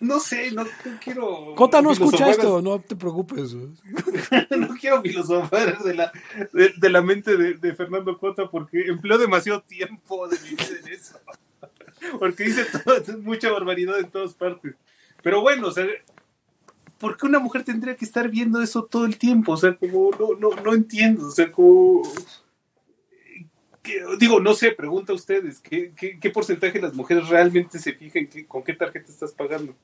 no sé, no, quiero. Cota no escucha esto, no te preocupes. no quiero filosofar de la, de, la mente de, Fernando Cota porque empleó demasiado tiempo de mi vida en eso. Porque dice mucha barbaridad en todas partes. Pero bueno, o sea, ¿por qué una mujer tendría que estar viendo eso todo el tiempo? O sea, como no, no, no entiendo. O sea, como digo, no sé, pregunta a ustedes, ¿qué, qué, porcentaje de las mujeres realmente se fijan con qué tarjeta estás pagando?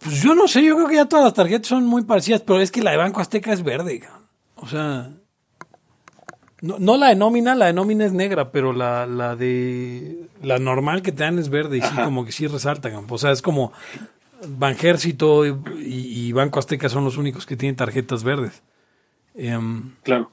Pues yo no sé, yo creo que ya todas las tarjetas son muy parecidas, pero es que la de Banco Azteca es verde. O sea, no, la de nómina, la de nómina es negra, pero la, la de la normal que te dan es verde y sí, como que sí resalta. O sea, es como Banjército y, y, Banco Azteca son los únicos que tienen tarjetas verdes. Em, claro.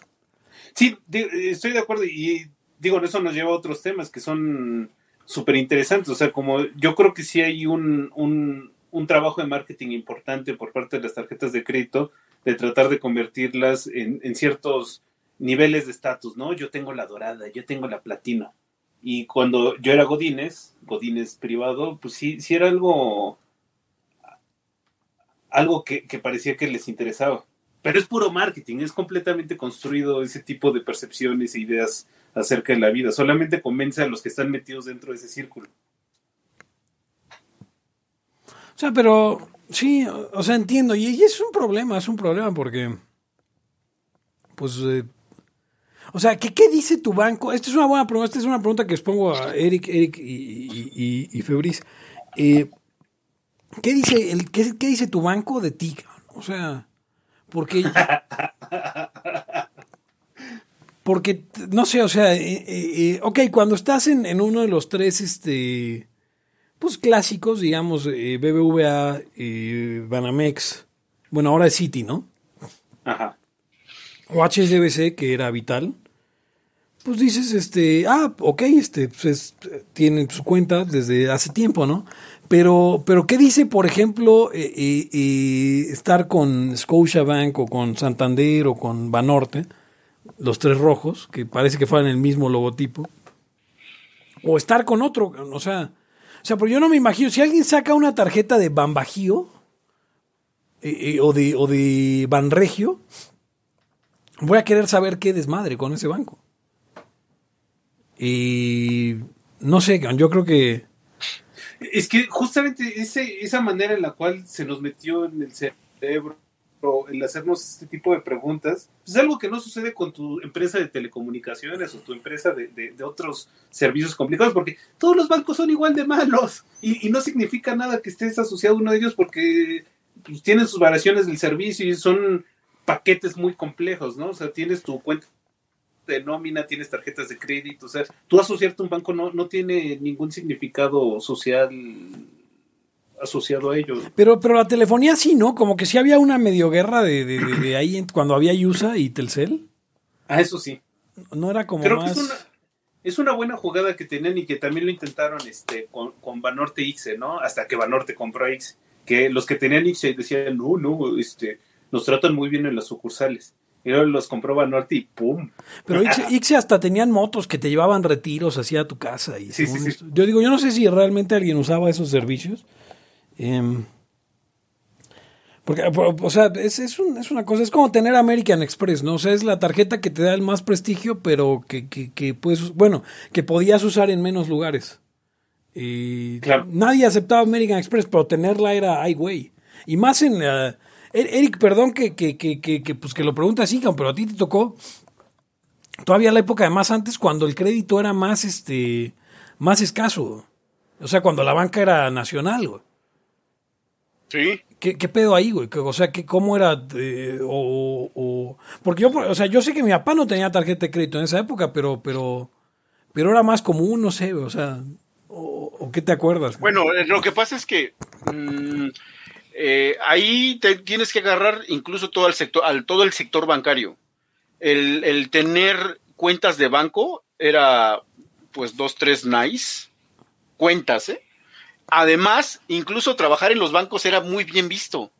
Sí, estoy de acuerdo y digo, eso nos lleva a otros temas que son súper interesantes. O sea, como yo creo que sí hay un, un, un, trabajo de marketing importante por parte de las tarjetas de crédito de tratar de convertirlas en, en ciertos niveles de estatus, ¿no? Yo tengo la dorada, yo tengo la platina. Y cuando yo era Godines, Godines privado, pues sí, sí era algo, algo que, que parecía que les interesaba. Pero es puro marketing, es completamente construido ese tipo de percepciones e ideas acerca de la vida. Solamente convence a los que están metidos dentro de ese círculo. O sea, pero sí, o sea, entiendo. Y, es un problema, es un problema porque, pues, eh, o sea, ¿qué, ¿qué, dice tu banco? Esta es una buena pregunta, esta es una pregunta que les pongo a Eric, Eric y, y, Febris. Eh, ¿qué, dice el, qué, qué, dice tu banco de ti? O sea, porque. Porque, no sé, o sea, eh, eh, eh, ok, cuando estás en, en, uno de los tres, este, pues clásicos, digamos, BBVA, Banamex, bueno, ahora es City, ¿no? Ajá. O HSBC, que era vital, pues dices, este, ah, ok, este, pues tienen su cuenta desde hace tiempo, ¿no? Pero, pero ¿qué dice, por ejemplo, eh, eh, eh, estar con Scotiabank o con Santander o con Banorte, los tres rojos, que parece que fueran el mismo logotipo, o estar con otro, o sea, o sea, pero yo no me imagino, si alguien saca una tarjeta de Bambajío o, de, o de Banregio, voy a querer saber qué desmadre con ese banco. Y no sé, yo creo que es que justamente esa manera en la cual se nos metió en el cerebro el hacernos este tipo de preguntas, es algo que no sucede con tu empresa de telecomunicaciones o tu empresa de, otros servicios complicados, porque todos los bancos son igual de malos y, no significa nada que estés asociado a uno de ellos porque pues, tienen sus variaciones del servicio y son paquetes muy complejos, ¿no? O sea, tienes tu cuenta de nómina, tienes tarjetas de crédito, o sea, tú asociarte a un banco no, no tiene ningún significado social asociado a ello. Pero, pero la telefonía sí, ¿no? Como que sí había una medio guerra de, de, ahí cuando había USA y Telcel. Ah, eso sí. No era como Creo que es una, es una buena jugada que tenían y que también lo intentaron este con, con Banorte Ixe, ¿no? Hasta que Banorte compró a Ixe. Que los que tenían Ixe decían, no, no, este, nos tratan muy bien en las sucursales. Y luego los compró Banorte y ¡pum! Pero Ixe, hasta tenían motos que te llevaban retiros hacia tu casa. Y sí, sí, sí. Yo digo, yo no sé si realmente alguien usaba esos servicios. Em, porque, o sea, es, es, una cosa, es como tener American Express, ¿no? O sea, es la tarjeta que te da el más prestigio, pero que, que, que pues, bueno, que podías usar en menos lugares. Y Nadie aceptaba American Express, pero tenerla era, ay, güey. Y más en la... E-, Eric, perdón que, que, que, que, pues que lo pregunta así, pero a ti te tocó todavía la época de más antes cuando el crédito era más, este, más escaso. O sea, cuando la banca era nacional, güey. Sí. ¿Qué, pedo ahí, güey? O sea, ¿qué, ¿cómo era? Eh, o, porque yo, o sea, yo sé que mi papá no tenía tarjeta de crédito en esa época, pero, pero, pero era más común, no sé, o sea, o, qué te acuerdas? Bueno, eh, lo que pasa es que mm, eh, ahí te tienes que agarrar incluso todo el sector, al todo el sector bancario. El, el tener cuentas de banco era, pues, dos, tres nice cuentas, ¿eh? Además, incluso trabajar en los bancos era muy bien visto.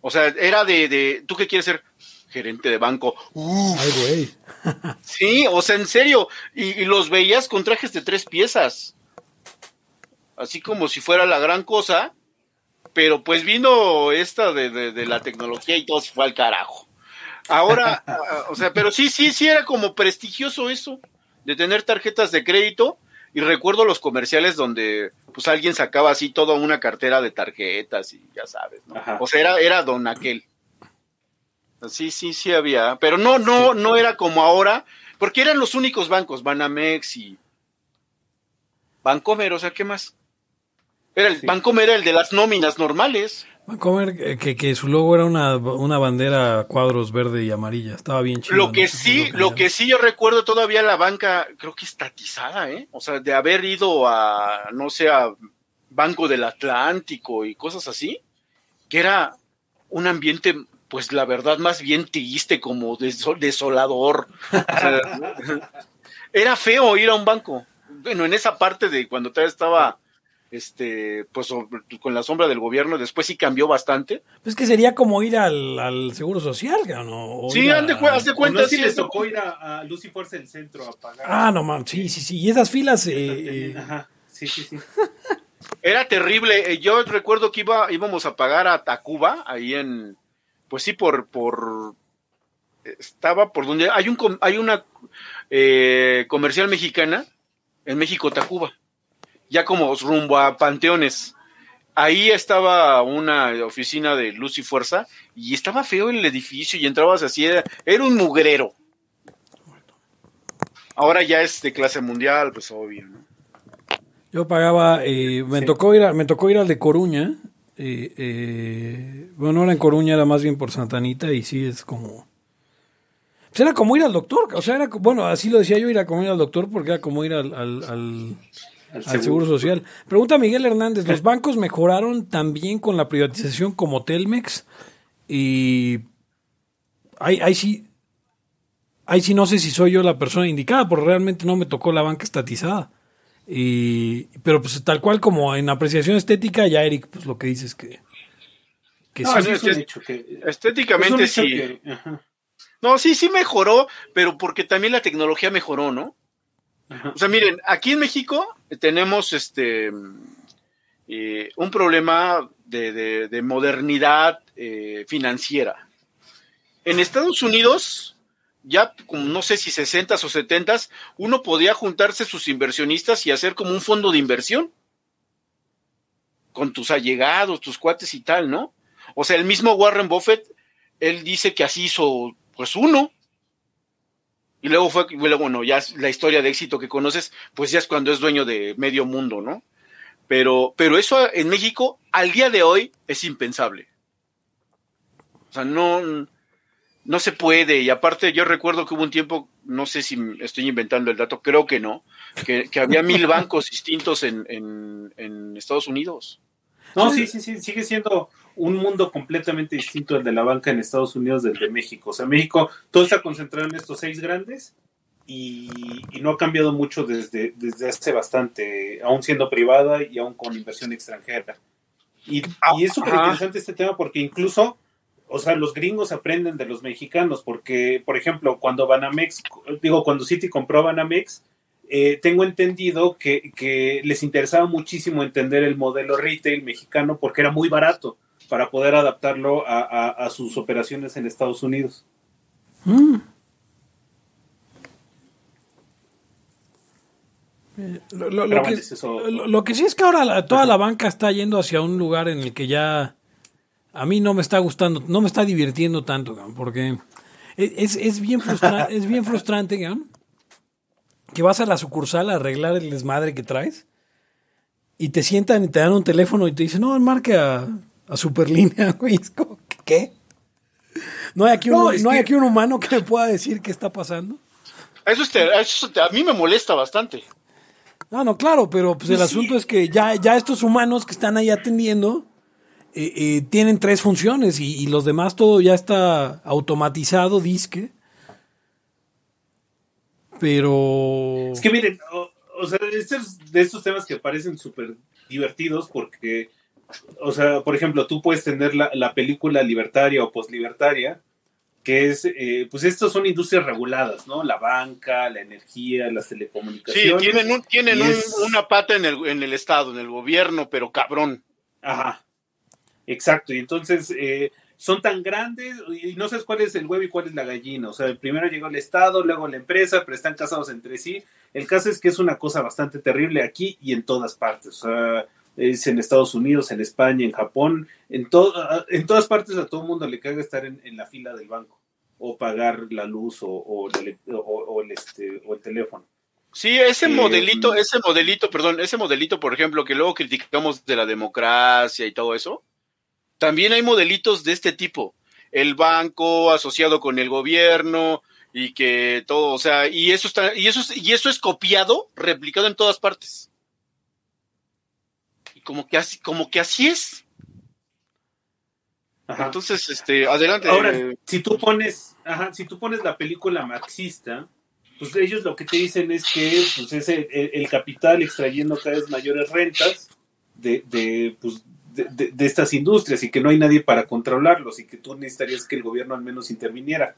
O sea, era de, de, ¿tú qué quieres ser? Gerente de banco. Ay, güey. sí, o sea, en serio. Y, los veías con trajes de tres piezas. Así como si fuera la gran cosa. Pero pues vino esta de, de la tecnología y todo se fue al carajo. Ahora, o sea, pero sí, sí, sí era como prestigioso eso, de tener tarjetas de crédito y recuerdo los comerciales donde pues alguien sacaba así toda una cartera de tarjetas y ya sabes, ¿no? O sea, era, era don aquel. Sí, sí, sí había, pero no, no, no era como ahora, porque eran los únicos bancos, Banamex y Bancomer, o sea, ¿qué más? Era el Bancomer era el de las nóminas normales. Vancomer, eh, que, que su logo era una, bandera a cuadros verde y amarilla. Estaba bien chido. Lo que sí, lo que, sí yo recuerdo todavía la banca, creo que estatizada, ¿eh? O sea, de haber ido a, no sé, a Banco del Atlántico y cosas así, que era un ambiente, pues la verdad, más bien triste, como desolador. era feo ir a un banco. Bueno, en esa parte de cuando todavía estaba este, pues con la sombra del gobierno, después sí cambió bastante. Pues que sería como ir al, Seguro Social, ¿no? sí, haz de, cuenta. No si les tocó ir a, a Lucy Fuerza del centro a pagar. Ah, no man, sí, sí, sí. Y esas filas. Eh, eh, Ajá, sí, sí, sí. Era terrible. Eh, yo recuerdo que iba, íbamos a pagar a Tacuba, ahí en. Pues sí, por. por estaba por donde. Hay, un, hay una comercial mexicana en México, Tacuba ya como rumbo a panteones. Ahí estaba una oficina de luz y fuerza y estaba feo el edificio y entrabas así, era, un mugrero. Ahora ya es de clase mundial, pues obvio, ¿no? Yo pagaba, eh, me tocó ir, me tocó ir al de Coruña. Eh, eh, bueno, era en Coruña, era más bien por Santanita y sí es como, pues era como ir al doctor, o sea, era, bueno, así lo decía yo, ir a como ir al doctor porque era como ir al, al al seguro. Social. Pregunta Miguel Hernández, ¿los bancos mejoraron también con la privatización como Telmex? Y ahí, sí, ahí sí no sé si soy yo la persona indicada, porque realmente no me tocó la banca estatizada. Y, pero pues tal cual como en apreciación estética, ya Eric, pues lo que dices que... que sí, que, estéticamente sí. no, sí, sí mejoró, pero porque también la tecnología mejoró, ¿no? O sea, miren, aquí en México tenemos este eh, un problema de, modernidad eh, financiera. En Estados Unidos, ya no sé si 60 o 70 uno podía juntarse sus inversionistas y hacer como un fondo de inversión con tus allegados, tus cuates y tal, ¿no? O sea, el mismo Warren Buffett, él dice que así hizo, pues uno. Y luego fue, bueno, ya la historia de éxito que conoces, pues ya es cuando es dueño de medio mundo, ¿no? Pero, pero eso en México, al día de hoy, es impensable. O sea, no, no se puede. Y aparte, yo recuerdo que hubo un tiempo, no sé si estoy inventando el dato, creo que no, que, había mil bancos distintos en, en, Estados Unidos. No, sí, sí, sí, sigue siendo un mundo completamente distinto el de la banca en Estados Unidos del de México. O sea, México, todo está concentrado en estos seis grandes y, no ha cambiado mucho desde, desde hace bastante, aún siendo privada y aún con inversión extranjera. Y, y es súper interesante este tema porque incluso o sea, los gringos aprenden de los mexicanos, porque, por ejemplo, cuando Banamex, digo, cuando Citi compró Banamex, eh, tengo entendido que, les interesaba muchísimo entender el modelo retail mexicano porque era muy barato para poder adaptarlo a, sus operaciones en Estados Unidos. Mm. lo, que, sí es que ahora toda la banca está yendo hacia un lugar en el que ya a mí no me está gustando, no me está divirtiendo tanto, porque es, es bien, es bien frustrante que vas a la sucursal a arreglar el desmadre que traes y te sientan y te dan un teléfono y te dicen, no, marque a, a Superlínea, güey. ¿qué? ¿No hay, aquí un, no, hay aquí un humano que me pueda decir qué está pasando? Eso, eso a mí me molesta bastante. No, no, claro, pero pues el asunto es que ya, ya estos humanos que están ahí atendiendo eh, eh, tienen tres funciones y, los demás todo ya está automatizado, disque. Pero... Es que miren, o, sea, de estos temas que parecen súper divertidos porque, o sea, por ejemplo, tú puedes tener la, película libertaria o postlibertaria, que es, eh, pues estas son industrias reguladas, ¿no? La banca, la energía, las telecomunicaciones. Sí, tienen, tienen una pata en el, en el Estado, en el gobierno, pero cabrón. Ajá. Exacto, y entonces eh, son tan grandes y no sabes cuál es el huevo y cuál es la gallina. O sea, primero llegó el Estado, luego la empresa, pero están casados entre sí. El caso es que es una cosa bastante terrible aquí y en todas partes. O sea, es en Estados Unidos, en España, en Japón, en, en todas partes a todo el mundo le caga estar en, la fila del banco o pagar la luz o, el, este, o el teléfono. Sí, ese modelito, ese modelito, perdón, ese modelito, por ejemplo, que luego criticamos de la democracia y todo eso, también hay modelitos de este tipo. El banco asociado con el gobierno y que todo, o sea, y eso está, y eso, y eso es copiado, replicado en todas partes. Como que así, como que así es. Entonces, este, adelante. Ahora, si tú pones, ajá, si tú pones la película marxista, pues ellos lo que te dicen es que pues, es el, capital extrayendo cada vez mayores rentas de, de, pues, de, estas industrias y que no hay nadie para controlarlos y que tú necesitarías que el gobierno al menos interviniera.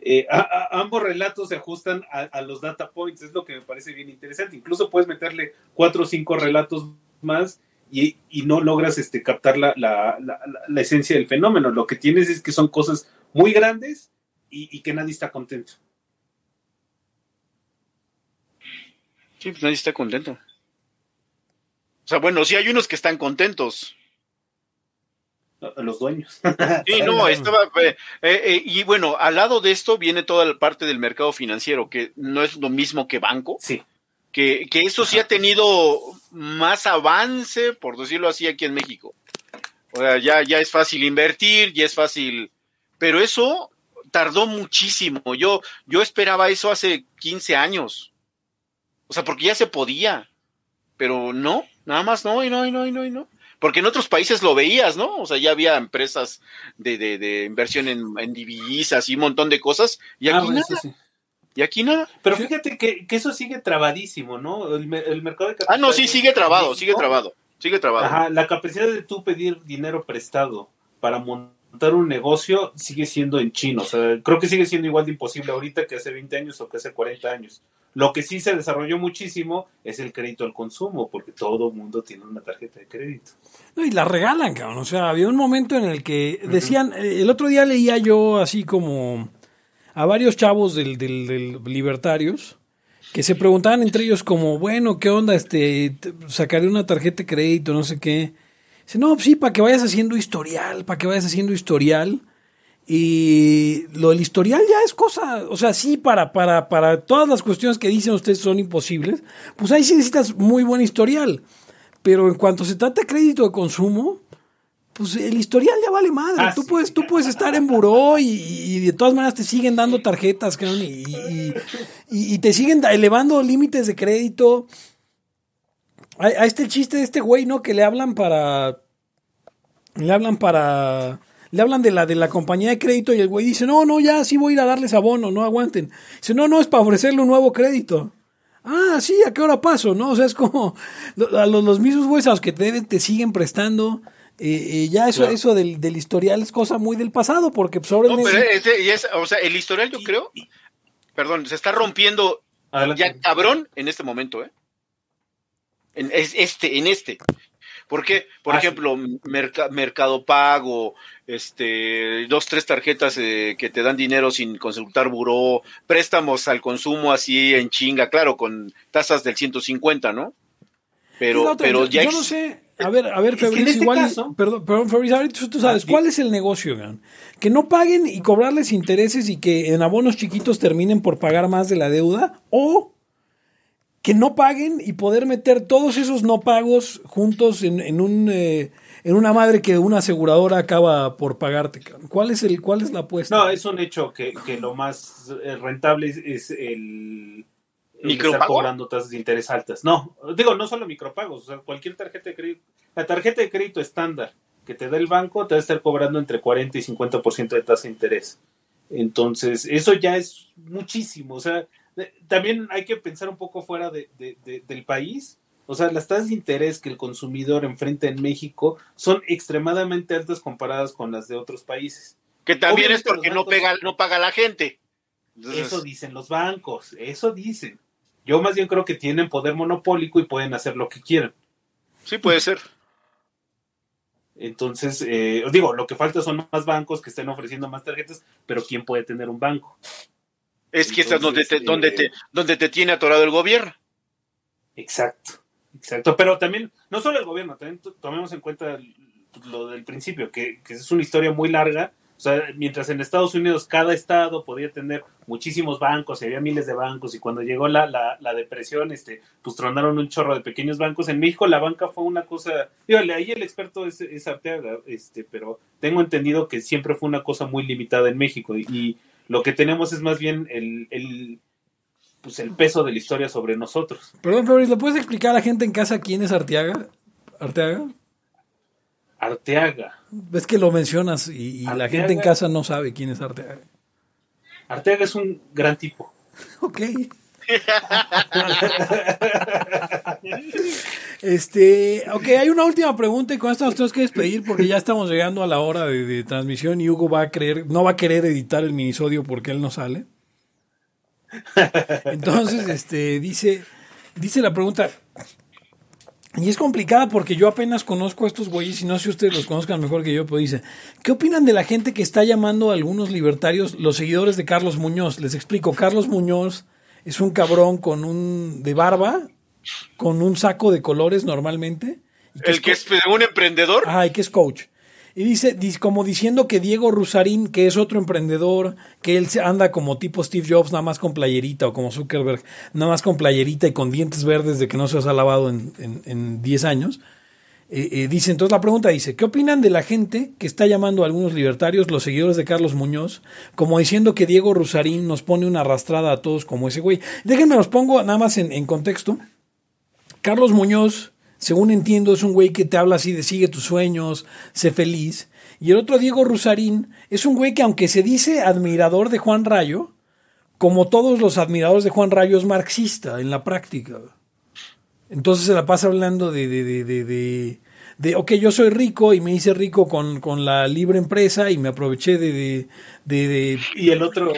Eh, ambos relatos se ajustan a, los data points, es lo que me parece bien interesante. Incluso puedes meterle cuatro o cinco relatos más y, no logras este, captar la, la, la, esencia del fenómeno. Lo que tienes es que son cosas muy grandes y, y que nadie está contento. Sí, pues nadie está contento. O sea, bueno, sí hay unos que están contentos, los dueños. Sí, no, estaba. Eh, eh, eh, y bueno, al lado de esto viene toda la parte del mercado financiero, que no es lo mismo que banco. Sí. Que, que eso sí ha tenido más avance, por decirlo así, aquí en México. O sea, ya, ya es fácil invertir, ya es fácil. Pero eso tardó muchísimo. Yo, yo esperaba eso hace 15 años. O sea, porque ya se podía. Pero no, nada más no, y no, y no, y no, y no. Porque en otros países lo veías, ¿no? O sea, ya había empresas de, de, de inversión en, divisas y un montón de cosas. Y aquí ah, nada. Y aquí nada. Pero fíjate que, eso sigue trabadísimo, ¿no? El, mercado de capital. Ah, no, sí, sigue trabado, sigue trabado. Sigue trabado. Ajá, la capacidad de tú pedir dinero prestado para montar un negocio sigue siendo en chino. O sea, creo que sigue siendo igual de imposible ahorita que hace 20 años o que hace 40 años. Lo que sí se desarrolló muchísimo es el crédito al consumo, porque todo el mundo tiene una tarjeta de crédito. No, y la regalan, cabrón. O sea, había un momento en el que decían, eh, el otro día leía yo así como a varios chavos del, del, libertarios que se preguntaban entre ellos como, bueno, ¿qué onda? Este, sacaré una tarjeta de crédito, no sé qué. Dice, no, sí, para que vayas haciendo historial, para que vayas haciendo historial. Y lo del historial ya es cosa, o sea, sí, para, para, para todas las cuestiones que dicen ustedes son imposibles, pues ahí sí necesitas muy buen historial. Pero en cuanto se trata de crédito de consumo, pues el historial ya vale madre. Ah, tú, sí. puedes, tú puedes estar en buró y, y de todas maneras te siguen dando tarjetas, cabrón, y, y, y- y te siguen elevando límites de crédito. A, a este chiste de este güey, ¿no? Que le hablan para. Le hablan para. Le hablan de la, de la compañía de crédito y el güey dice, no, no, ya sí voy a ir a darles abono, no aguanten. Dice, no, no, es para ofrecerle un nuevo crédito. Ah, sí, ¿a qué hora paso? ¿No? O sea, es como a los, los mismos güeyes a los que te, te siguen prestando. Eh, eh, ya eso, Claro. eso del, del historial es cosa muy del pasado, porque pues, ahora No, pero es- o sea, el historial yo creo, perdón, se está rompiendo Adelante. ya cabrón en este momento, ¿eh? En es- este, en este. ¿Por qué? Por Ah, sí. ejemplo, Merca- Mercado Pago, este, dos, tres tarjetas eh, que te dan dinero sin consultar buró, préstamos al consumo así en chinga, claro, con tasas del 150, ¿no? Pero, otra, pero yo, ya yo no sé. A ver, a ver, Es este igual. caso- perdón, perdón, ver, tú, tú sabes, Ah, ¿cuál es el negocio, gan? Que no paguen y cobrarles intereses y que en abonos chiquitos terminen por pagar más de la deuda, o que no paguen y poder meter todos esos no pagos juntos en, en un eh, en una madre que una aseguradora acaba por pagarte. ¿Cuál es el cuál es la apuesta? No, es un hecho que, que lo más eh, rentable es, es el, el ¿Micropago? estar cobrando tasas de interés altas. No, digo, no solo micropagos, o sea, cualquier tarjeta de crédito, la tarjeta de crédito estándar que te da el banco te va a estar cobrando entre 40 y 50% de tasa de interés. Entonces, eso ya es muchísimo, o sea, de- también hay que pensar un poco fuera de- de- de- del país. O sea, las tasas de interés que el consumidor enfrenta en México son extremadamente altas comparadas con las de otros países. que también es porque no pega, no paga la gente. Entonces, Eso dicen los bancos, eso dicen. Yo más bien creo que tienen poder monopólico y pueden hacer lo que quieran. sí puede ser. Entonces, eh, digo, lo que falta son más bancos que estén ofreciendo más tarjetas, pero ¿quién puede tener un banco? Es que esta es donde te, Entonces, donde eh, te, donde te tiene atorado el gobierno. Exacto, exacto. Pero también, no solo el gobierno, también to- tomemos en cuenta lo del principio, que, que es una historia muy larga. O sea, mientras en Estados Unidos cada estado podía tener muchísimos bancos, había miles de bancos, y cuando llegó la, la, la depresión, este, pues tronaron un chorro de pequeños bancos. En México la banca fue una cosa, digo, ahí el experto es, es Arteaga, este, pero tengo entendido que siempre fue una cosa muy limitada en México, y, y lo que tenemos es más bien el, el, pues el peso de la historia sobre nosotros. Perdón, Fabriz, ¿le puedes explicar a la gente en casa quién es Arteaga? Arteaga. Arteaga. Ves que lo mencionas y, y la gente en casa no sabe quién es Arteaga. Arteaga es un gran tipo. Ok. Este, ok, hay una última pregunta y con esto nos tenemos que despedir porque ya estamos llegando a la hora de, de transmisión y Hugo va a creer, no va a querer editar el minisodio porque él no sale. Entonces, este, dice, dice la pregunta, y es complicada porque yo apenas conozco a estos güeyes y no sé si ustedes los conozcan mejor que yo, pero dice, ¿qué opinan de la gente que está llamando a algunos libertarios los seguidores de Carlos Muñoz? Les explico, Carlos Muñoz es un cabrón con un de barba, con un saco de colores normalmente. y El que es un emprendedor. Ajá, y que es coach. Y dice, como diciendo que Diego Rusarín, que es otro emprendedor, que él anda como tipo Steve Jobs, nada más con playerita, o como Zuckerberg, nada más con playerita y con dientes verdes de que no se los ha lavado en, en, en 10 años. Eh, eh, dice, entonces la pregunta dice, ¿qué opinan de la gente que está llamando a algunos libertarios, los seguidores de Carlos Muñoz, como diciendo que Diego Rusarín nos pone una arrastrada a todos como ese güey? Déjenme los pongo nada más en contexto. Carlos Muñoz, según entiendo, es un güey que te habla así de sigue tus sueños, sé feliz. Y el otro Diego Rusarín es un güey que aunque se dice admirador de Juan Rayo, como todos los admiradores de Juan Rayo es marxista en la práctica. Entonces se la pasa hablando de, de, de, de, de, de, ok, yo soy rico y me hice rico con, con la libre empresa y me aproveché de, de, Y el otro,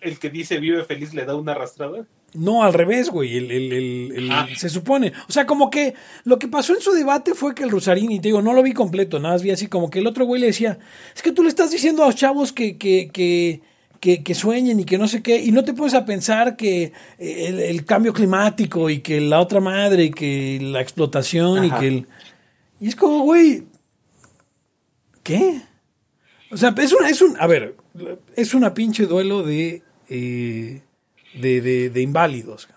el que dice vive feliz, le da una arrastrada. No, al revés, güey. El, el- el- Ah. Se supone. O sea, como que lo que pasó en su debate fue que el Rosarín, y te digo, no lo vi completo, nada más vi así como que el otro güey le decía, es que tú le estás diciendo a los chavos que, que, que, que, que sueñen y que no sé qué, y no te pones a pensar que el, el cambio climático y que la otra madre y que la explotación y que el... Y es como, güey, ¿Qué? O sea, es una, es un, a ver, es una pinche duelo de, eh, de, de, de inválidos.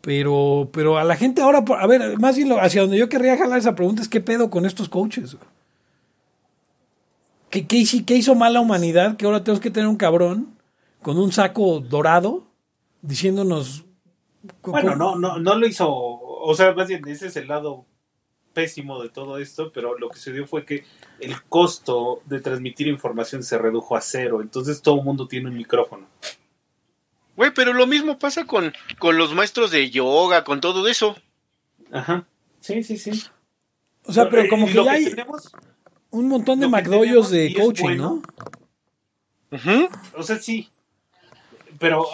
Pero, pero a la gente ahora, a ver, más bien hacia donde yo querría jalar esa pregunta es qué pedo con estos coaches. ¿Qué, qué, hizo mal la humanidad que ahora tenemos que tener un cabrón con un saco dorado diciéndonos... Bueno, no, no, no lo hizo, o sea, más bien ese es el lado pésimo de todo esto, pero lo que se dio fue que el costo de transmitir información se redujo a cero, entonces todo el mundo tiene un micrófono. Güey, pero lo mismo pasa con, con los maestros de yoga, con todo eso. Ajá. Sí, sí, sí. O sea, pero como que ya hay un montón de McDoyos de coaching, ¿no? O sea, sí. Pero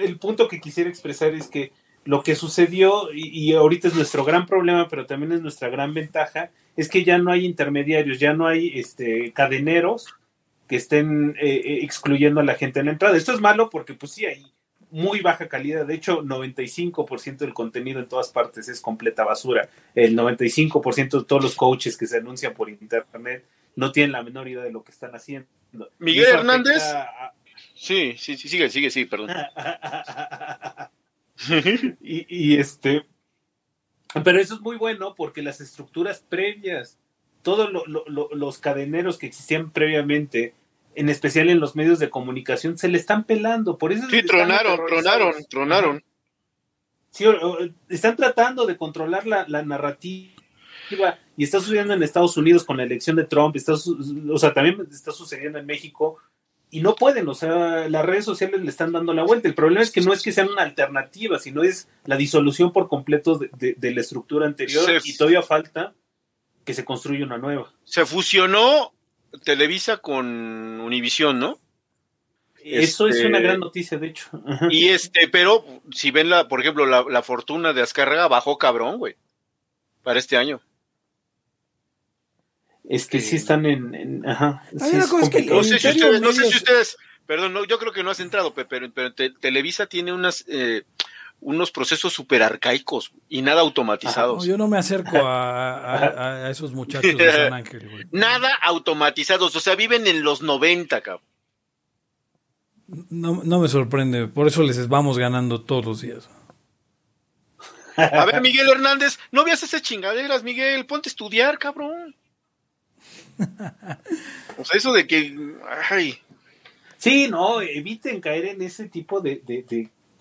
el punto que quisiera expresar es que lo que sucedió, y, ahorita es nuestro gran problema, pero también es nuestra gran ventaja, es que ya no hay intermediarios, ya no hay este, cadeneros que estén eh, eh, excluyendo a la gente en la entrada. Esto es malo porque pues sí hay muy baja calidad. De hecho, 95% del contenido en todas partes es completa basura. El 95% de todos los coaches que se anuncian por internet no tienen la menor idea de lo que están haciendo. Miguel Hernández. Sí, sí, sí, sigue, sigue, sí, perdón. y, y este. Pero eso es muy bueno porque las estructuras previas, todos los cadeneros que existían previamente, en especial en los medios de comunicación, se le están pelando. Por eso sí, tronaron, tronaron, tronaron. Sí, están tratando de controlar la, narrativa y está sucediendo en Estados Unidos con la elección de Trump, está, o sea, también está sucediendo en México y no pueden, o sea, las redes sociales le están dando la vuelta. El problema es que no es que sean una alternativa, sino es la disolución por completo de, la estructura anterior y todavía falta que se construya una nueva. Se fusionó Televisa con Univisión, ¿no? Eso es una este, gran noticia, de hecho. Y este, pero si ven la, por ejemplo, la, fortuna de Azcárraga bajó cabrón, güey, para este año. Es que sí están en, ajá. no, sé si ustedes, perdón, no, yo creo que no has entrado, pero, pero Televisa tiene unas eh, unos procesos súper arcaicos y nada automatizados. yo no me acerco a, esos muchachos de San Ángel. Güey. Nada automatizados, o sea, viven en los 90, cabrón. No, no me sorprende, por eso les vamos ganando todos los días. A ver, Miguel Hernández, no veas esas chingaderas, Miguel, ponte a estudiar, cabrón. O sea, eso de que. Ay. Sí, no, eviten caer en ese tipo de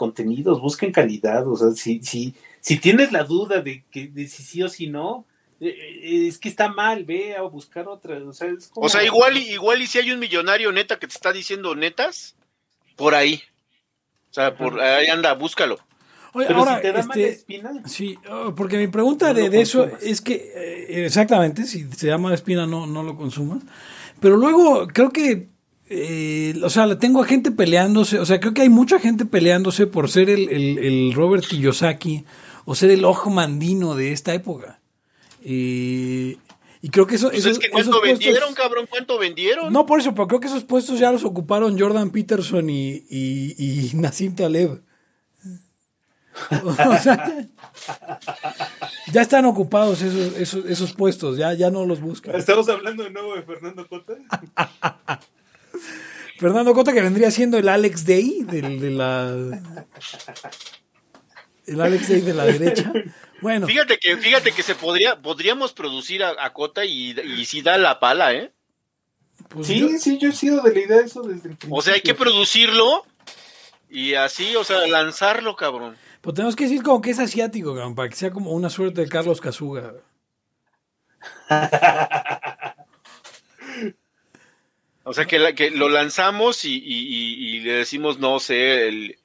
contenidos, busquen calidad, o sea, si, si, si tienes la duda de que de si sí o si no, eh, eh, es que está mal, ve a buscar otra, o sea, es como... O sea, igual, igual y si hay un millonario neta que te está diciendo netas, por ahí. O sea, por ahí anda, búscalo. Pero ahora, si te da mala este, espina. Sí, oh, porque mi pregunta de, de, eso es que, eh, exactamente, si te da mala espina, no, no lo consumas. Pero luego creo que eh, o sea, tengo a gente peleándose, o sea, creo que hay mucha gente peleándose por ser el, el, Robert Kiyosaki o ser el ojo mandino de esta época. y creo que eso... Pues es que ¿Cuánto vendieron, cabrón? ¿Cuánto vendieron? No, por eso, pero creo que esos puestos ya los ocuparon Jordan Peterson y, y, y Nassim Taleb. O sea, ya están ocupados esos, esos, esos, puestos, ya, ya no los buscan. ¿Estamos hablando de nuevo de Fernando Cota? Fernando Cota que vendría siendo el Alex Day de la el Alex Day de la derecha. Bueno. Fíjate que fíjate que se podría podríamos producir a, Cota y, y si da la pala, ¿eh? Pues sí, sí, yo he sido de la idea de eso desde el principio. O sea, hay que producirlo y así, o sea, lanzarlo, cabrón. Pues tenemos que decir como que es asiático, cabrón, para que sea como una suerte de Carlos Casuga. O sea, que, que lo lanzamos y, le decimos, no sé, el,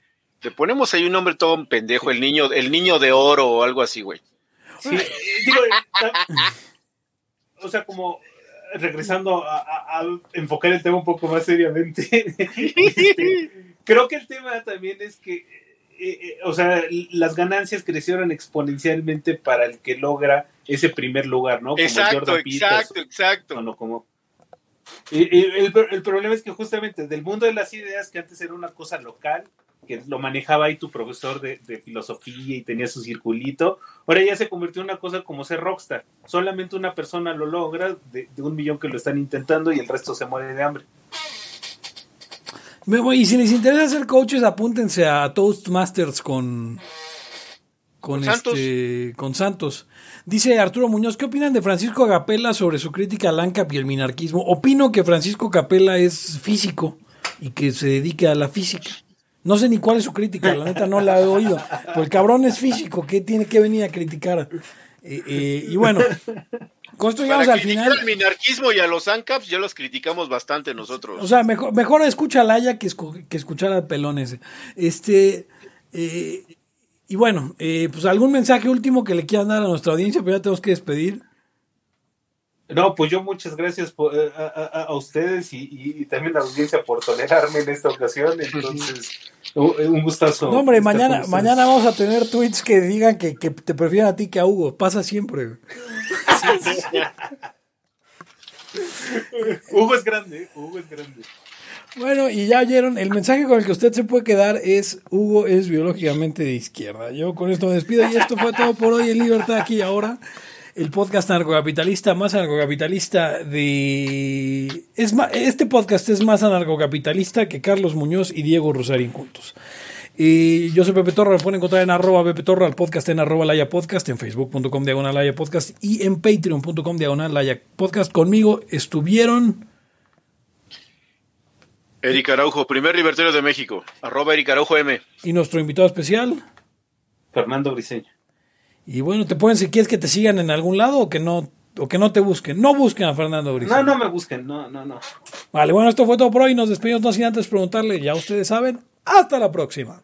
le ponemos ahí un nombre todo pendejo, el niño, el niño de oro o algo así, güey. Sí, digo, o sea, como regresando a, enfocar el tema un poco más seriamente, este, creo que el tema también es que, eh, eh, o sea, las ganancias crecieron exponencialmente para el que logra ese primer lugar, ¿no? Como exacto, exacto, exacto. No, como el, el, problema es que justamente del mundo de las ideas, que antes era una cosa local, que lo manejaba ahí tu profesor de, de, filosofía y tenía su circulito. Ahora ya se convirtió en una cosa como ser rockstar. Solamente una persona lo logra de, de un millón que lo están intentando y el resto se muere de hambre. Y si les interesa ser coaches, apúntense a Toastmasters con, con, este, con Santos. Dice Arturo Muñoz, ¿qué opinan de Francisco Capella sobre su crítica al ANCAP y el minarquismo? Opino que Francisco Capella es físico y que se dedica a la física. No sé ni cuál es su crítica, la neta no la he oído. Pues el cabrón es físico, ¿qué tiene que venir a criticar? Eh, eh, y bueno, construyamos al final. Al minarquismo y a los ANCAPs ya los criticamos bastante nosotros. O sea, mejor, mejor escucha a Laia que, que escuchar al pelón ese. Este. Eh, y bueno, pues algún mensaje último que le quieran dar a nuestra audiencia, pero ya tenemos que despedir. No, pues yo muchas gracias a, ustedes y, también a la audiencia por tolerarme en esta ocasión. Entonces, un gustazo. No, hombre, mañana, mañana vamos a tener tweets que digan que, te prefieren a ti que a Hugo. Pasa siempre. Hugo es grande, Hugo es grande. Bueno, y ya oyeron, el mensaje con el que usted se puede quedar es Hugo es biológicamente de izquierda. Yo con esto me despido y esto fue todo por hoy en Libertad aquí y ahora el podcast anarcocapitalista más anarcocapitalista de... Es este podcast es más anarcocapitalista que Carlos Muñoz y Diego Rosarín juntos. Y yo soy Pepe Torra, me pueden encontrar en arroba Pepe Torra, al podcast en arroba Laya Podcast, en facebook.com diagonal Laya Podcast y en patreon.com diagonal Laya Podcast. Conmigo estuvieron... Eric Araujo, primer libertario de México, arroba Eric Araujo M. Y nuestro invitado especial... Fernando Briseño. Y bueno, te pueden, si quieres que te sigan en algún lado o que no, o que no te busquen. No busquen a Fernando Briseño. No, no me busquen, no, no, no. Vale, bueno, esto fue todo por hoy. Nos despedimos no sin antes preguntarle, ya ustedes saben. Hasta la próxima.